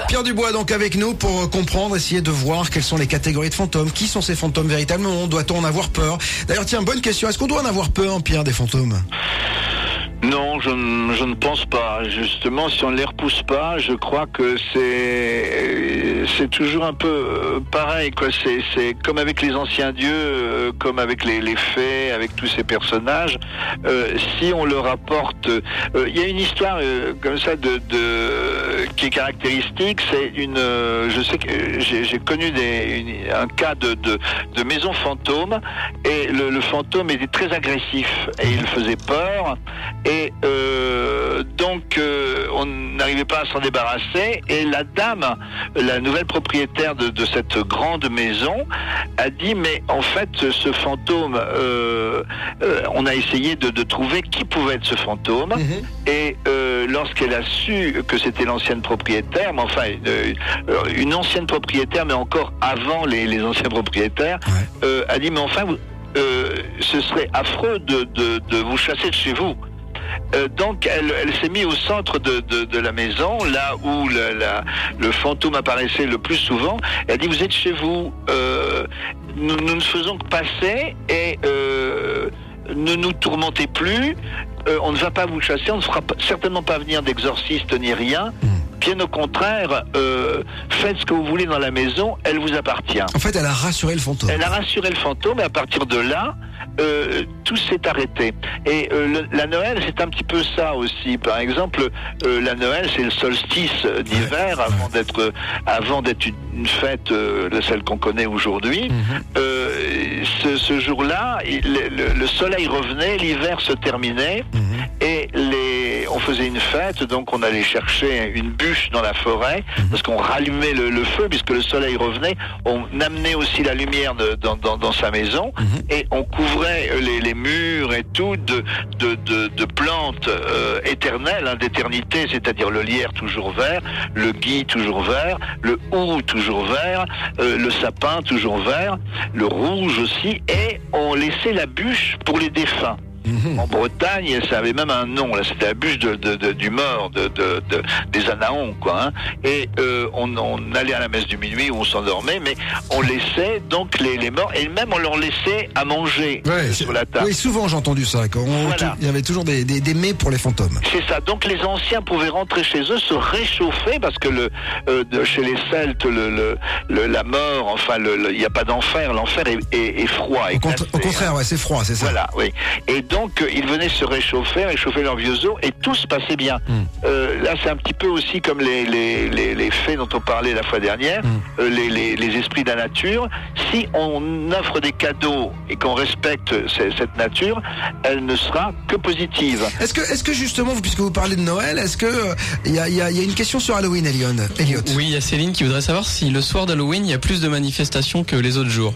Pierre Dubois donc avec nous pour comprendre, essayer de voir quelles sont les catégories de fantômes, qui sont ces fantômes véritablement, doit-on en avoir peur? D'ailleurs tiens, bonne question, est-ce qu'on doit en avoir peur Pierre des fantômes? Non, je, ne- pense pas. Justement, si on ne les repousse pas, je crois que c'est c'est toujours un peu euh, pareil. C'est comme avec les anciens dieux, euh, comme avec les, les fées, avec tous ces personnages. Euh, si on leur apporte, euh, il y a une histoire euh, comme ça qui est caractéristique. C'est une, euh, je sais que euh, j'ai connu un cas de, maison fantôme et le, fantôme était très agressif et il faisait peur. Et euh, donc, euh, on n'arrivait pas à s'en débarrasser. Et la dame, la nouvelle propriétaire de, de cette grande maison, a dit, mais en fait, ce fantôme, euh, on a essayé de, de trouver qui pouvait être ce fantôme. Et euh, lorsqu'elle a su que c'était l'ancienne propriétaire, mais enfin, une ancienne propriétaire, mais encore avant les, les anciens propriétaires, Ouais. a dit, mais enfin, vous- euh, ce serait affreux de, de, de vous chasser de chez vous. Euh, donc elle, elle s'est mise au centre de, de, de la maison, là où le, la- le fantôme apparaissait le plus souvent. Elle a dit vous êtes chez vous, euh, nous, nous ne faisons que passer et euh, ne nous tourmentez plus. On ne va pas vous chasser, on ne fera certainement pas venir d'exorciste ni rien. Bien au contraire, euh, faites ce que vous voulez dans la maison, elle vous appartient. En fait, elle a rassuré le fantôme. Elle a rassuré le fantôme et à partir de là, euh, tout s'est arrêté. Et euh, le- la Noël, c'est un petit peu ça aussi. Par exemple, euh, la Noël, c'est le solstice d'hiver avant d'être avant d'être une, une fête, celle qu'on connaît aujourd'hui. Mhm. Ce, ce jour-là, il- le, le- le soleil revenait, l'hiver se terminait Mhm. et les, on faisait une fête, donc on allait chercher une bûche dans la forêt, parce qu'on rallumait le, le feu, puisque le soleil revenait, on amenait aussi la lumière de- dans, dans- dans sa maison, et on couvrait les, les murs et tout de, de, de- de plantes euh, éternelles, hein, d'éternité, c'est-à-dire le lierre toujours vert, le gui toujours vert, le hou toujours vert, euh, le sapin toujours vert, le rouge aussi, et on laissait la bûche pour les défunts. Mhm. En Bretagne, ça avait même un nom. Là, c'était la bûche de, de- de- du mort, de, de- de- des Anaons, quoi. hein. Et euh, on, on allait à la messe du minuit où on s'endormait, mais on laissait donc les, les morts et même on leur laissait à manger Ouais, sur la table. oui, souvent j'ai entendu ça. quand on- Voilà. Il y avait toujours des, des, des mets pour les fantômes. C'est ça. Donc les anciens pouvaient rentrer chez eux, se réchauffer parce que le euh, chez les Celtes, le, le- le- la mort, enfin, il n'y a pas d'enfer. L'enfer est, est- est froid. Au, est cont- glacé, au contraire, ouais, c'est froid, c'est ça. Voilà, oui. Et donc, euh, ils venaient se réchauffer, réchauffer leurs vieux os, et tout se passait bien. Mm. Euh, là, c'est un petit peu aussi comme les, les, les, les fées dont on parlait la fois dernière, Mm. euh, les, les, les esprits de la nature. Si on offre des cadeaux et qu'on respecte ce- cette nature, elle ne sera que positive. Est-ce que, est-ce que justement, vous- puisque vous parlez de Noël, est-ce que euh, il y, a, il y a- il y a une question sur Halloween, Elion Elliot? Oui, il y a Céline qui voudrait savoir si le soir d'Halloween, il y a plus de manifestations que les autres jours.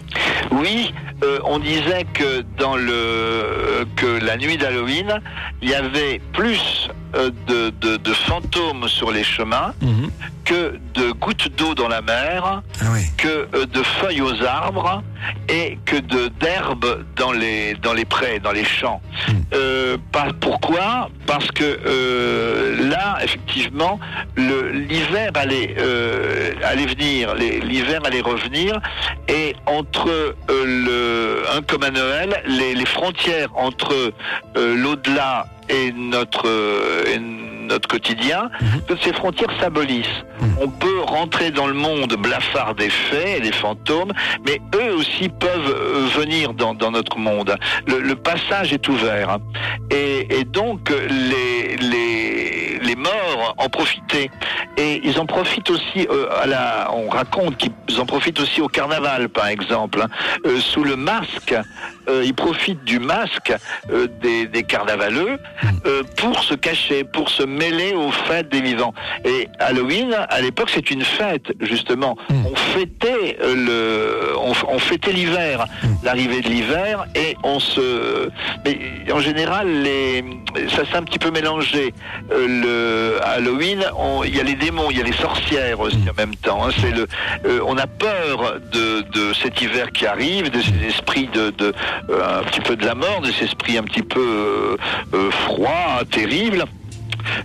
Oui, euh, on disait que dans le que la nuit d'Halloween, il y avait plus de, de, de fantômes sur les chemins Mhm. que de gouttes d'eau dans la mer, Ah que euh, de feuilles aux arbres et que de d'herbes dans les dans les prés, dans les champs. Euh, pas- pourquoi? Parce que euh, là, effectivement, l'hiver allait euh, allait venir, l'hiver allait revenir, et entre euh, le un comme à Noël, les, les frontières entre euh, l'au-delà et notre euh, notre quotidien, toutes ces frontières s'abolissent. On peut rentrer dans le monde blafard des fées et des fantômes, mais eux aussi peuvent euh, venir dans, dans notre monde. Le, le passage est ouvert. Et, et donc, les, les, les morts en profitaient. Et ils en profitent aussi, euh, à la, on raconte qu'ils en profitent aussi au carnaval, par exemple. hein. Euh, sous le masque, euh, ils profitent du masque des, des carnavaleux euh, pour se cacher, pour se mêler aux fêtes des vivants. Et Halloween, à l'époque, c'est une fête, justement. On fêtait euh, le, on, on fêtait l'hiver, l'arrivée de l'hiver, et on se, mais en général, les, ça s'est un petit peu mélangé. Euh, le Halloween, il y a les démons, il y a les sorcières aussi en même temps. hein. C'est le, euh, on a peur de, de cet hiver qui arrive, de ces esprits de, de euh, un petit peu de la mort, de ces esprits un petit peu froids, terribles.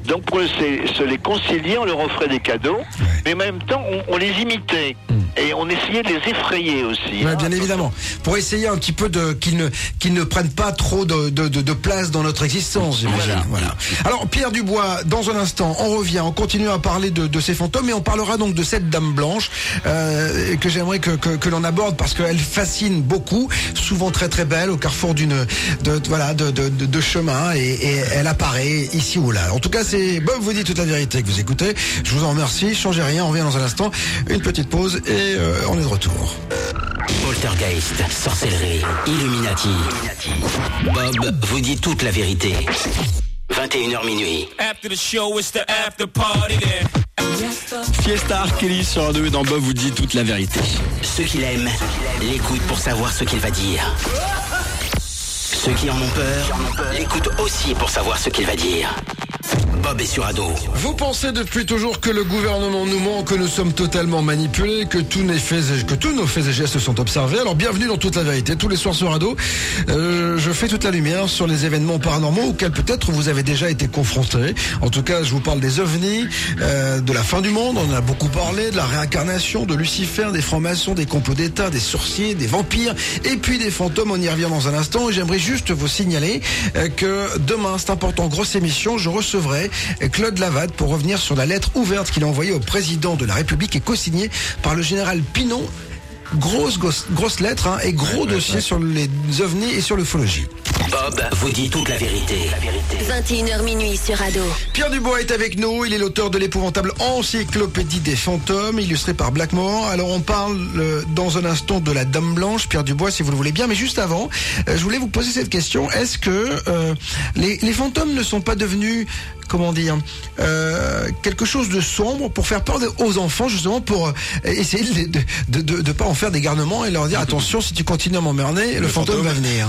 Donc pour se, se les concilier, on leur offrait des cadeaux, mais en même temps on, on les imitait et on essayait de les effrayer aussi. Ouais, hein. bien évidemment. Pour essayer un petit peu de qu'ils ne qu'ils ne prennent pas trop de, de, de, de place dans notre existence, j'imagine. Voilà. Alors Pierre Dubois, dans un instant, on revient, on continue à parler de, de ces fantômes et on parlera donc de cette dame blanche euh, que j'aimerais que, que, que l'on aborde parce qu'elle fascine beaucoup, souvent très très belle au carrefour d'une de, voilà de, de, de, de chemin et, et elle apparaît ici ou là. En tout cas, c'est Bob vous dit toute la vérité que vous écoutez. Je vous en remercie. Changez rien, on revient dans un instant. Une petite pause et euh, on est de retour. Poltergeist, sorcellerie, Illuminati. Bob vous dit toute la vérité. 21h minuit. After the show, it's the after party. Fiesta R. Kelly sur Radio et dans Bob vous dit toute la vérité. Ceux qui l'aiment l'écoutent pour savoir ce qu'il va dire. Ceux qui en ont peur l'écoutent aussi pour savoir ce qu'il va dire. Bob est sur ado. Vous pensez depuis toujours que le gouvernement nous ment, que nous sommes totalement manipulés, que tous, nos faits et, gestes sont observés? Alors bienvenue dans toute la vérité. Tous les soirs sur Ado, euh, je fais toute la lumière sur les événements paranormaux auxquels peut-être vous avez déjà été confrontés. En tout cas, je vous parle des ovnis, euh, de la fin du monde. On en a beaucoup parlé, de la réincarnation, de Lucifer, des francs-maçons, des complots d'État, des sorciers, des vampires, et puis des fantômes. On y revient dans un instant. Et j'aimerais juste vous signaler euh, que demain, c'est important, grosse émission, je recevrai Claude Lavade pour revenir sur la lettre ouverte qu'il a envoyée au président de la République et co-signée par le général Pinon. Grosse, grosse, grosse lettre hein, et gros dossier sur les ovnis et sur l'ufologie. Bob vous dit toute la vérité. 21h minuit sur Ado. Pierre Dubois est avec nous, il est l'auteur de l'épouvantable encyclopédie des fantômes, illustré par Blackmore. Alors on parle euh, dans un instant de la Dame Blanche, Pierre Dubois si vous le voulez bien, mais juste avant, euh, je voulais vous poser cette question. Est-ce que euh, les, les fantômes ne sont pas devenus comment dire, euh, quelque chose de sombre pour faire peur aux enfants, justement pour essayer de de, de, de pas en faire des garnements et leur dire attention, si tu continues à m'emmerder, le, fantôme, fantôme. va venir.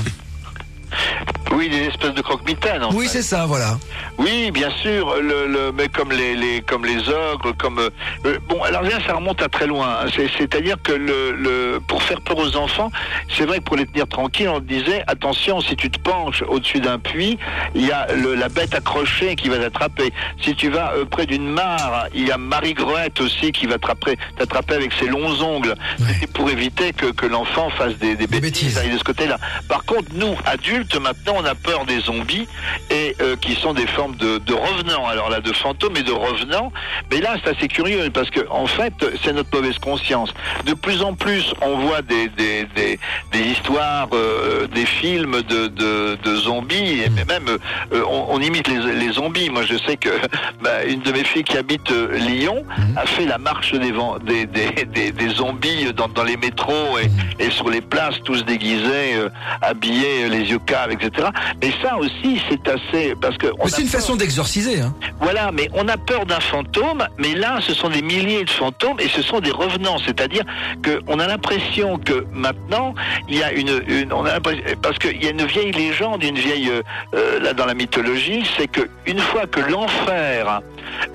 Oui, des espèces de croque-mitaines. Oui, c'est ça, voilà. Oui, bien sûr, le, le, mais comme les, les comme les ogres, comme euh, euh, bon, alors là, ça remonte à très loin. hein. C'est- C'est-à-dire que le, le pour faire peur aux enfants, c'est vrai que pour les tenir tranquilles, on disait attention, si tu te penches au-dessus d'un puits, il y a le, la bête accrochée qui va t'attraper. Si tu vas euh, près d'une mare, il y a Marie Groette aussi qui va t'attraper, avec ses longs ongles. C'est pour éviter que, que l'enfant fasse des, des bêtises, bêtises. de ce côté-là. Par contre, nous, adultes, maintenant, on a peur des zombies et euh, qui sont des formes de, de revenants. Alors là, de fantômes et de revenants. Mais là, c'est assez curieux parce que en fait, c'est notre mauvaise conscience. De plus en plus, on voit des des, des, des histoires, euh, des films de, de, de zombies et même euh, on, on imite les, les zombies. Moi, je sais que bah, une de mes filles qui habite Lyon a fait la marche des, des, des, des, zombies dans, dans les métros et, et sur les places, tous déguisés, habillés, les yeux etc. Mais ça aussi, c'est assez parce que c'est une peur- façon d'exorciser. Hein. voilà, mais on a peur d'un fantôme, mais là, ce sont des milliers de fantômes et ce sont des revenants. C'est-à-dire que on a l'impression que maintenant, il y a une, une on a l'impression- parce qu'il y a une vieille légende, une vieille euh, euh, là dans la mythologie, c'est que une fois que l'enfer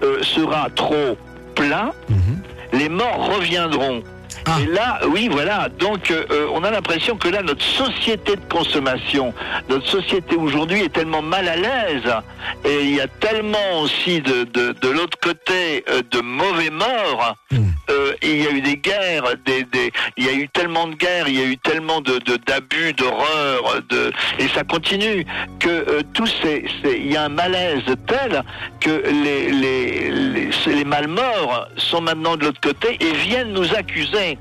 euh, sera trop plein, les morts reviendront. Ah. Et là, oui, voilà. Donc, euh, euh, on a l'impression que là, notre société de consommation, notre société aujourd'hui est tellement mal à l'aise, et il y a tellement aussi de, de, de l'autre côté euh, de mauvais morts. Euh, et il y a eu des guerres, des, des, il y a eu tellement de guerres, il y a eu tellement de d'abus, d'horreurs, de, et ça continue que euh, tous ces, ces- il y a un malaise tel que les les les, les malmorts sont maintenant de l'autre côté et viennent nous accuser.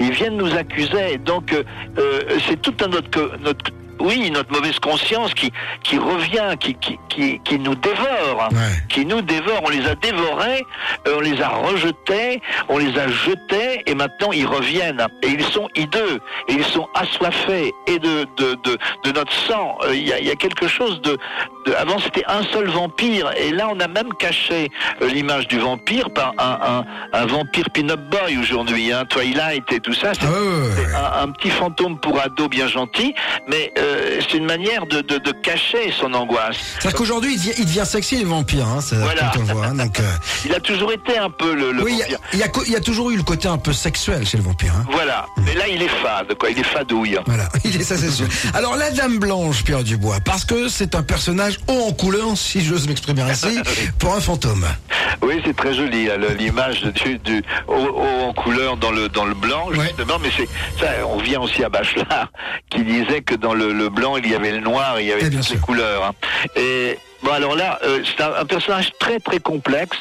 Ils viennent nous accuser. Donc euh, euh, c'est tout un autre co- notre oui, notre mauvaise conscience qui, qui revient, qui, qui, qui, qui nous dévore, Ouais. qui nous dévore. On les a dévorés, euh, on les a rejetés, on les a jetés, et maintenant ils reviennent. Et ils sont hideux, et ils sont assoiffés, et de, de, de, de notre sang. Il y, a, il y a quelque chose de... de- avant c'était un seul vampire, et là on a même caché euh, l'image du vampire par un, un, un vampire pin-up boy aujourd'hui, hein, Twilight et tout ça. C'est Ah un, un petit fantôme pour ado bien gentil, mais euh, c'est une manière de, de, de cacher son angoisse. C'est-à-dire qu'aujourd'hui, il devient, il devient sexy, les vampires, hein, Voilà. on le voit. hein, donc, euh, Il a toujours été un peu le, le oui, il y a- vampire. il y, a, il y a toujours eu le côté un peu sexuel chez le vampire. Hein. Voilà, mais là il est fade, quoi. Il est fadouille. Voilà, il est ça c'est sûr. Alors la Dame Blanche, Pierre Dubois, parce que c'est un personnage haut en couleur, si j'ose m'exprimer ainsi, pour un fantôme. Oui, c'est très joli, hein, l'image du, du haut, haut en couleur dans le dans le blanc, Ouais. justement. Mais c'est ça, on vient aussi à Bachelard, qui disait que dans le, le blanc il y avait le noir, il y avait Eh toutes les couleurs. hein. Et bon, alors là, euh, c'est un, personnage très très complexe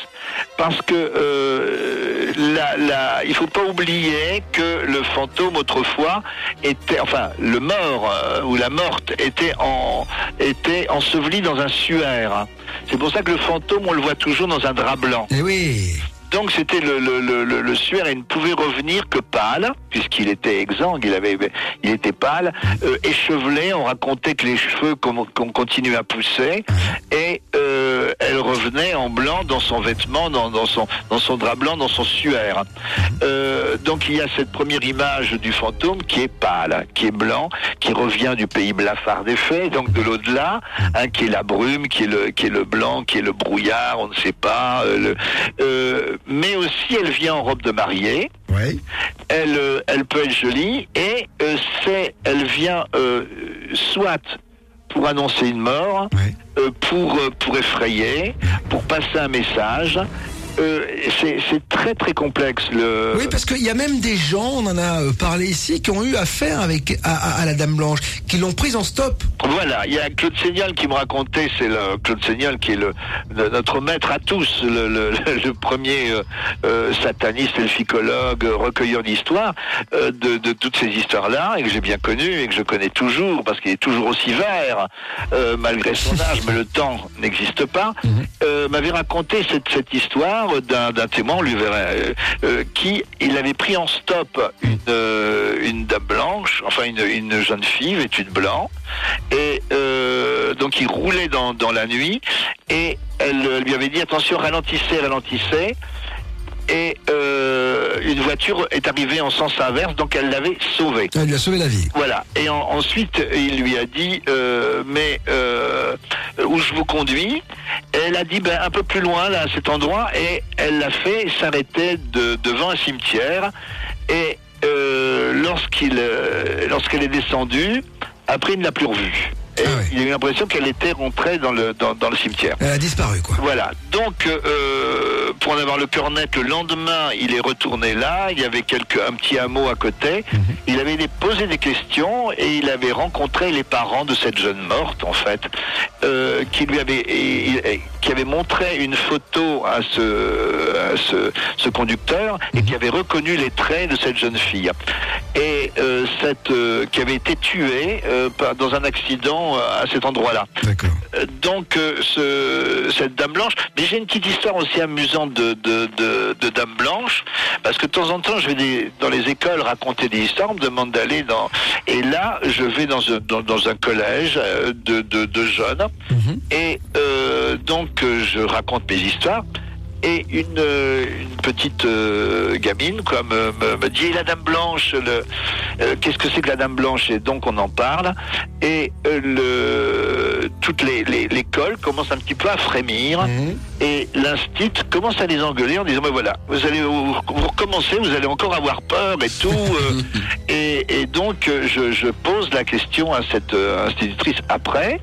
parce que euh, la, la, il faut pas oublier que le fantôme autrefois était, enfin, le mort euh, ou la morte était en était enseveli dans un suaire. C'est pour ça que le fantôme, on le voit toujours dans un drap blanc. Eh oui. Donc c'était le, le, le, suaire et il ne pouvait revenir que pâle, puisqu'il était exsangue, il était pâle, euh, échevelé. On racontait que les cheveux qu'on continuait à pousser elle revenait en blanc dans son vêtement, dans, dans son, dans son drap blanc, dans son suaire. Euh, donc il y a cette première image du fantôme qui est pâle, qui est blanc, qui revient du pays blafard des fées, donc de l'au-delà, hein, qui est la brume, qui est le, qui est le blanc, qui est le brouillard, on ne sait pas. euh, le- euh, mais aussi elle vient en robe de mariée Ouais. elle, elle peut être jolie et c'est, elle vient soit pour annoncer une mort, Ouais. euh, pour euh, pour effrayer, pour passer un message. Euh, c'est, très très complexe le. Oui, parce qu'il y a même des gens, on en a euh, parlé ici, qui ont eu affaire avec à, à- à la Dame Blanche, qui l'ont prise en stop. Voilà, il y a Claude Seignol qui me racontait, c'est Claude Seignol qui est le, le- notre maître à tous, le, premier euh, euh, sataniste, elficologue, recueilleur d'histoires euh, de, de toutes ces histoires-là, et que j'ai bien connu et que je connais toujours, parce qu'il est toujours aussi vert, malgré son âge, mais le temps n'existe pas, euh, m'avait raconté cette, cette histoire d'un témoin, on lui verrait, euh, euh, qui il avait pris en stop une, euh, une dame blanche, enfin une, une jeune fille vêtue de blanc, et donc il roulait dans, dans la nuit et elle lui avait dit attention ralentissez ralentissez et euh, une voiture est arrivée en sens inverse donc elle l'avait sauvé. Elle lui a sauvé la vie. Voilà. Et en- ensuite, il lui a dit, euh, mais euh, où je vous conduis? Et Elle a dit, ben, un peu plus loin, là, à cet endroit, et elle l'a fait s'arrêter de, devant un cimetière. Et lorsqu'il, lorsqu'elle est descendue, après, il ne l'a plus revue. Et Ah il a eu l'impression qu'elle était rentrée dans le, dans, dans le cimetière. Elle a disparu, quoi. Voilà. Donc, euh, pour en avoir le cœur net, le lendemain, il est retourné là. Il y avait quelques, un petit hameau à côté. Il avait posé des questions et il avait rencontré les parents de cette jeune morte, en fait, euh, qui lui avait, et- et- qui avait montré une photo à ce, à ce, ce conducteur et qui avait reconnu les traits de cette jeune fille. Et euh, cette, qui avait été tuée par- dans un accident euh, à cet endroit-là. D'accord. Euh, donc euh, ce, cette dame blanche. Mais j'ai une petite histoire aussi amusante de, de, de, de dame blanche, parce que de temps en temps, je vais des- dans les écoles raconter des histoires, on me demande d'aller dans... Et là, je vais dans un, dans, dans un collège de, jeunes, et euh, donc je raconte mes histoires. Et une, euh, une petite euh, gamine quoi, me, me, dit la dame blanche, le, euh, qu'est-ce que c'est que la dame blanche Et donc on en parle. Et euh, le, toute les- l'école commence un petit peu à frémir. Mhm. Et l'instit commence à les engueuler en disant Mais voilà, vous allez vous, vous recommencez, vous allez encore avoir peur et tout. euh, et, et donc euh, je, je pose la question à cette euh, institutrice après,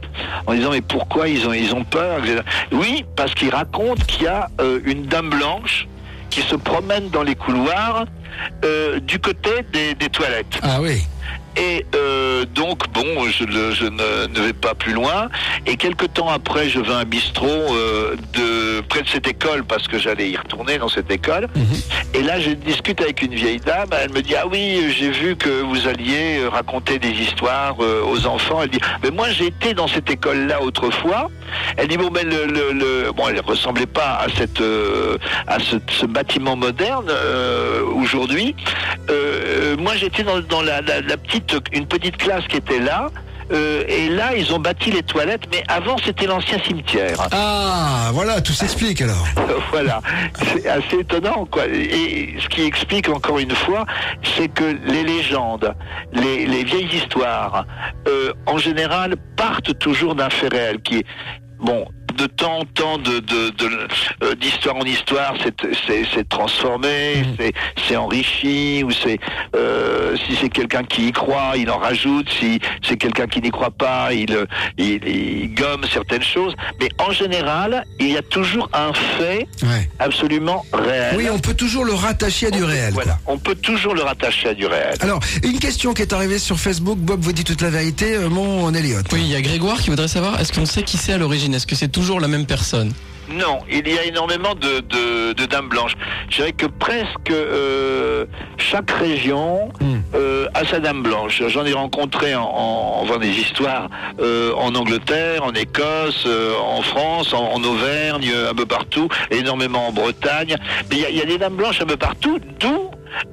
en disant Mais pourquoi ils ont, ils ont peur etc. Oui, parce qu'ils racontent qu'il y a euh, une dame blanche qui se promène dans les couloirs euh, du côté des, des toilettes. Ah oui. Et euh, donc, bon, je, le- je ne, ne vais pas plus loin. Et quelque temps après, je vais à un bistrot euh, de, près de cette école, parce que j'allais y retourner dans cette école. Et là, je discute avec une vieille dame. Elle me dit, ah oui, j'ai vu que vous alliez euh, raconter des histoires euh, aux enfants. Elle dit, mais moi, été dans cette école-là autrefois. Elle dit, bon, ben, le, le, le- bon, elle ressemblait pas à cette, euh, à ce, ce bâtiment moderne euh, aujourd'hui. Euh, moi, j'étais dans, dans la, la- la petite, une petite classe qui était là. Euh, et là, ils ont bâti les toilettes, mais avant, c'était l'ancien cimetière. Ah, voilà, tout s'explique alors. voilà, c'est assez étonnant, quoi. Et ce qui explique encore une fois, c'est que les légendes, les, les vieilles histoires, euh, en général, partent toujours d'un fait réel qui est bon. De temps en temps, de, de, de- euh, d'histoire en histoire, c'est, transformé, c'est, c'est enrichi, ou c'est euh, si c'est quelqu'un qui y croit, il en rajoute. Si c'est quelqu'un qui n'y croit pas, il, euh, il, il gomme certaines choses. Mais en général, il y a toujours un fait Ouais. absolument réel. Oui, on peut toujours le rattacher à du réel. quoi. Voilà, on peut toujours le rattacher à du réel. Alors, une question qui est arrivée sur Facebook, Bob vous dit toute la vérité, euh, mon Elliot. Oui, il y a Grégoire qui voudrait savoir, est-ce qu'on sait qui c'est à l'origine? Est-ce que c'est toujours la même personne Non, il y a énormément de, de, de dames blanches. Je dirais que presque euh, chaque région Hmm. euh, a sa dame blanche. J'en ai rencontré en, en, en faisant des histoires euh, en Angleterre, en Écosse, en France, en, en Auvergne, un peu partout, énormément en Bretagne. Mais il y a, il y a des dames blanches un peu partout, d'où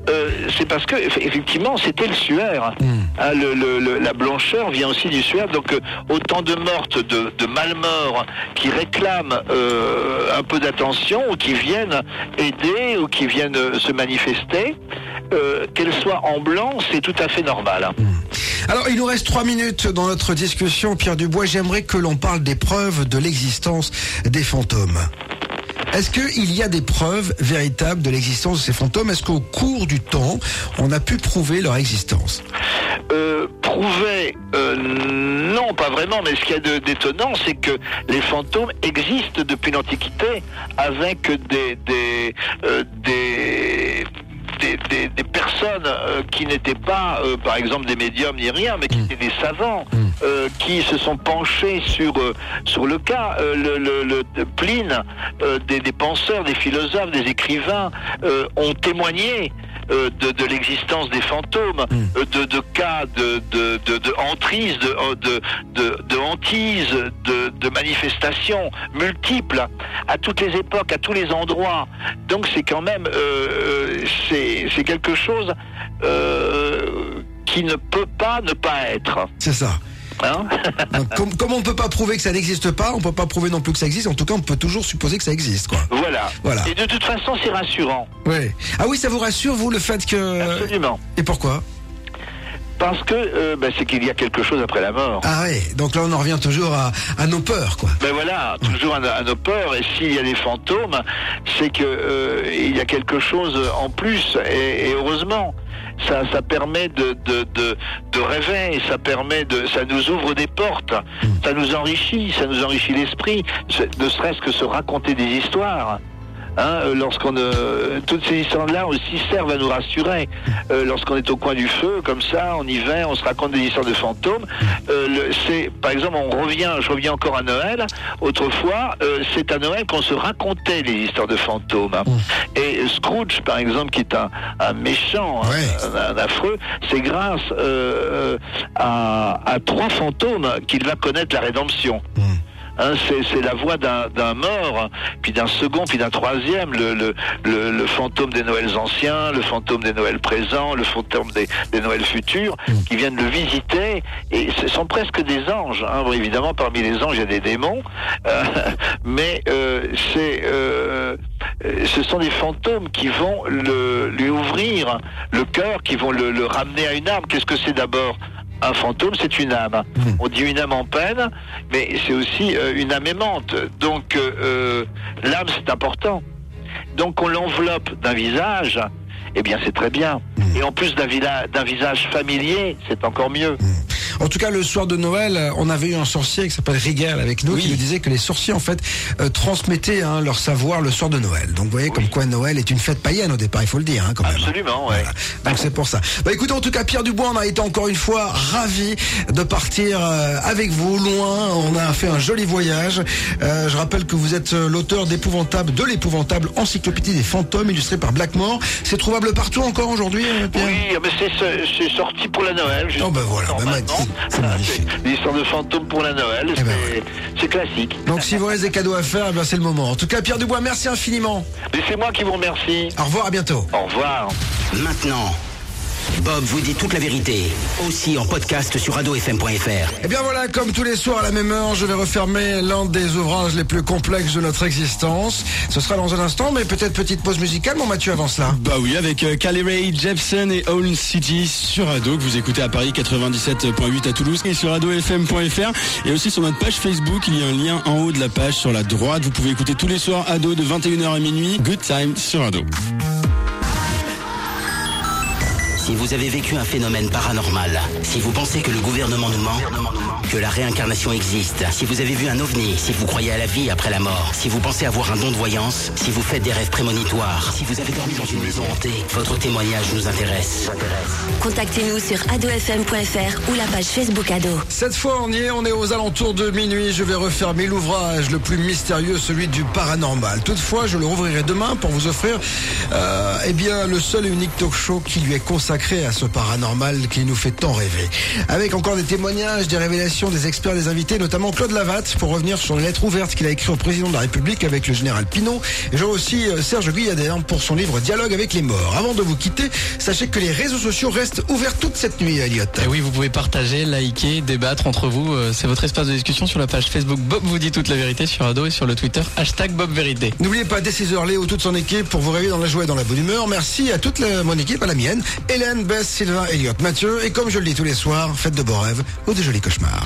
euh, c'est parce que eff- effectivement c'était le suaire. Le- la blancheur vient aussi du suaire. Donc euh, autant de mortes, de, de malmorts qui réclament euh, un peu d'attention ou qui viennent aider ou qui viennent euh, se manifester, qu'elles soient en blanc, c'est tout à fait normal. hein. Alors, il nous reste trois minutes dans notre discussion, Pierre Dubois. J'aimerais que l'on parle des preuves de l'existence des fantômes. Est-ce qu'il y a des preuves véritables de l'existence de ces fantômes? Est-ce qu'au cours du temps, on a pu prouver leur existence? Euh, prouver, euh, non, pas vraiment, mais ce qu'il y a d'étonnant, c'est que les fantômes existent depuis l'Antiquité avec des, des, euh, des, des, des- des personnes euh, qui n'étaient pas, euh, par exemple, des médiums ni rien, mais qui étaient des savants, euh, qui se sont penchés sur, sur le cas. Le, le- le- de Pline, des, des penseurs, des philosophes, des écrivains ont témoigné euh, de, de l'existence des fantômes, euh, de, de cas de, de, de, de hantise, de, euh, de, de, hantise, manifestations multiples à toutes les époques, à tous les endroits. Donc c'est quand même euh, c'est c'est quelque chose qui ne peut pas ne pas être. C'est ça. Hein Donc, comme, comme on ne peut pas prouver que ça n'existe pas, on ne peut pas prouver non plus que ça existe. En tout cas, on peut toujours supposer que ça existe, quoi. voilà. Voilà. Et de toute façon, c'est rassurant. Oui. Ah oui, ça vous rassure, vous, le fait que... Absolument. Et pourquoi? Parce que euh, ben, c'est qu'il y a quelque chose après la mort. Ah oui, donc là, on en revient toujours à, à nos peurs, quoi. Ben voilà, toujours à, à nos peurs. Et s'il y a des fantômes, c'est que euh, il y a quelque chose en plus. Et, et heureusement, ça, ça permet de, de, de, de rêver. Ça permet de, ça nous ouvre des portes. Ça nous enrichit. Ça nous enrichit l'esprit. Ne serait-ce que se raconter des histoires. Hein, euh, lorsqu'on euh, toutes ces histoires-là aussi servent à nous rassurer. Euh, lorsqu'on est au coin du feu, comme ça, en hiver, on se raconte des histoires de fantômes. Euh, le- c'est, par exemple, on revient, je reviens encore à Noël. Autrefois, euh, c'est à Noël qu'on se racontait les histoires de fantômes. hein. Et Scrooge, par exemple, qui est un, un méchant, hein, un, un affreux, c'est grâce euh, à, à trois fantômes qu'il va connaître la rédemption. Hein, c'est, la voix d'un, mort, puis d'un second, puis d'un troisième, le, le, le, le fantôme des Noëls anciens, le fantôme des Noëls présents, le fantôme des, des Noëls futurs, qui viennent le visiter, et ce sont presque des anges. Hein. Bon, évidemment, parmi les anges, il y a des démons, euh, mais euh, c'est, euh, ce sont des fantômes qui vont le, lui ouvrir le cœur, qui vont le, le ramener à une âme. Qu'est-ce que c'est d'abord un fantôme, c'est une âme. On dit une âme en peine, mais c'est aussi euh, une âme aimante. Donc euh, euh, l'âme, c'est important. Donc on l'enveloppe d'un visage, eh bien c'est très bien. Et en plus d'un visage familier, c'est encore mieux. En tout cas, le soir de Noël, on avait eu un sorcier qui s'appelle Rigel avec nous, qui nous disait que les sorciers, en fait, euh, transmettaient hein, leur savoir le soir de Noël. Donc, vous voyez, comme quoi Noël est une fête païenne au départ, il faut le dire, hein, quand même. Absolument, ouais. Donc c'est pour ça. Bah écoutez, en tout cas, Pierre Dubois, on a été encore une fois ravis de partir euh, avec vous loin. On a fait un joli voyage. Euh, je rappelle que vous êtes euh, l'auteur d'épouvantable, de l'épouvantable encyclopédie des fantômes illustré par Blackmore. C'est trouvable partout encore aujourd'hui, euh, Pierre? Oui, mais c'est ce- c'est sorti pour la Noël. Oh ben voilà, ben. C'est magnifique. C'est L'histoire de fantômes pour la Noël, Eh ben c'est- classique. Donc si vous avez des cadeaux à faire, eh ben, c'est le moment. En tout cas, Pierre Dubois, merci infiniment. Et c'est moi qui vous remercie. Au revoir, à bientôt. Au revoir. Maintenant, Bob vous dit toute la vérité, aussi en podcast sur adofm.fr. Et Eh bien voilà, comme tous les soirs à la même heure, je vais refermer l'un des ouvrages les plus complexes de notre existence. Ce sera dans un instant, mais peut-être petite pause musicale, mon Mathieu, avant cela. Bah oui, avec euh, Calais Ray Jepson et Own City sur Ado, que vous écoutez à Paris 97.8 à Toulouse et sur adofm.fr. Et aussi sur notre page Facebook, il y a un lien en haut de la page sur la droite. Vous pouvez écouter tous les soirs Ado de 21h à minuit. Good time sur Ado. Si vous avez vécu un phénomène paranormal, si vous pensez que le gouvernement nous ment, que la réincarnation existe, si vous avez vu un ovni, si vous croyez à la vie après la mort, si vous pensez avoir un don de voyance, si vous faites des rêves prémonitoires, si vous avez dormi dans une maison hantée, votre témoignage nous intéresse. Contactez-nous sur adofm.fr ou la page Facebook Ado. Cette fois, on y est, on est aux alentours de minuit. Je vais refermer l'ouvrage le plus mystérieux, celui du paranormal. Toutefois, je le rouvrirai demain pour vous offrir, euh, eh bien, le seul et unique talk show qui lui est consacré consacré à ce paranormal qui nous fait tant rêver. Avec encore des témoignages, des révélations des experts, des invités, notamment Claude Lavatte, pour revenir sur les lettres ouvertes qu'il a écrites au président de la République avec le général Pinot. Et j'aurai aussi euh, Serge Guyader pour son livre Dialogue avec les morts. Avant de vous quitter, sachez que les réseaux sociaux restent ouverts toute cette nuit, Elliot. Et oui, vous pouvez partager, liker, débattre entre vous. Euh, C'est votre espace de discussion sur la page Facebook Bob vous dit toute la vérité sur Ado et sur le Twitter hashtag Bob Vérité. N'oubliez pas, dès 6h, Léo, toute son équipe, pour vous réveiller dans la joie et dans la bonne humeur. Merci à toute la- mon équipe, à la mienne, Hélène, Bess, Sylvain, Elliot, Mathieu. Et comme je le dis tous les soirs, faites de beaux rêves ou de jolis cauchemars.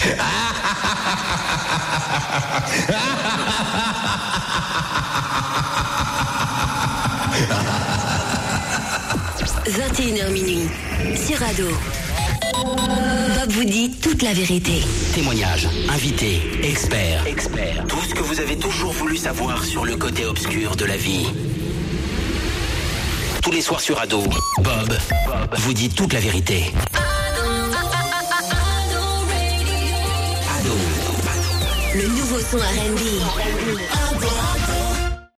21h minuit sur Ado. Bob vous dit toute la vérité. Témoignages, invités, experts, experts. Tout ce que vous avez toujours voulu savoir sur le côté obscur de la vie. Tous les soirs sur Ado, Bob, vous dit toute la vérité. Le nouveau son.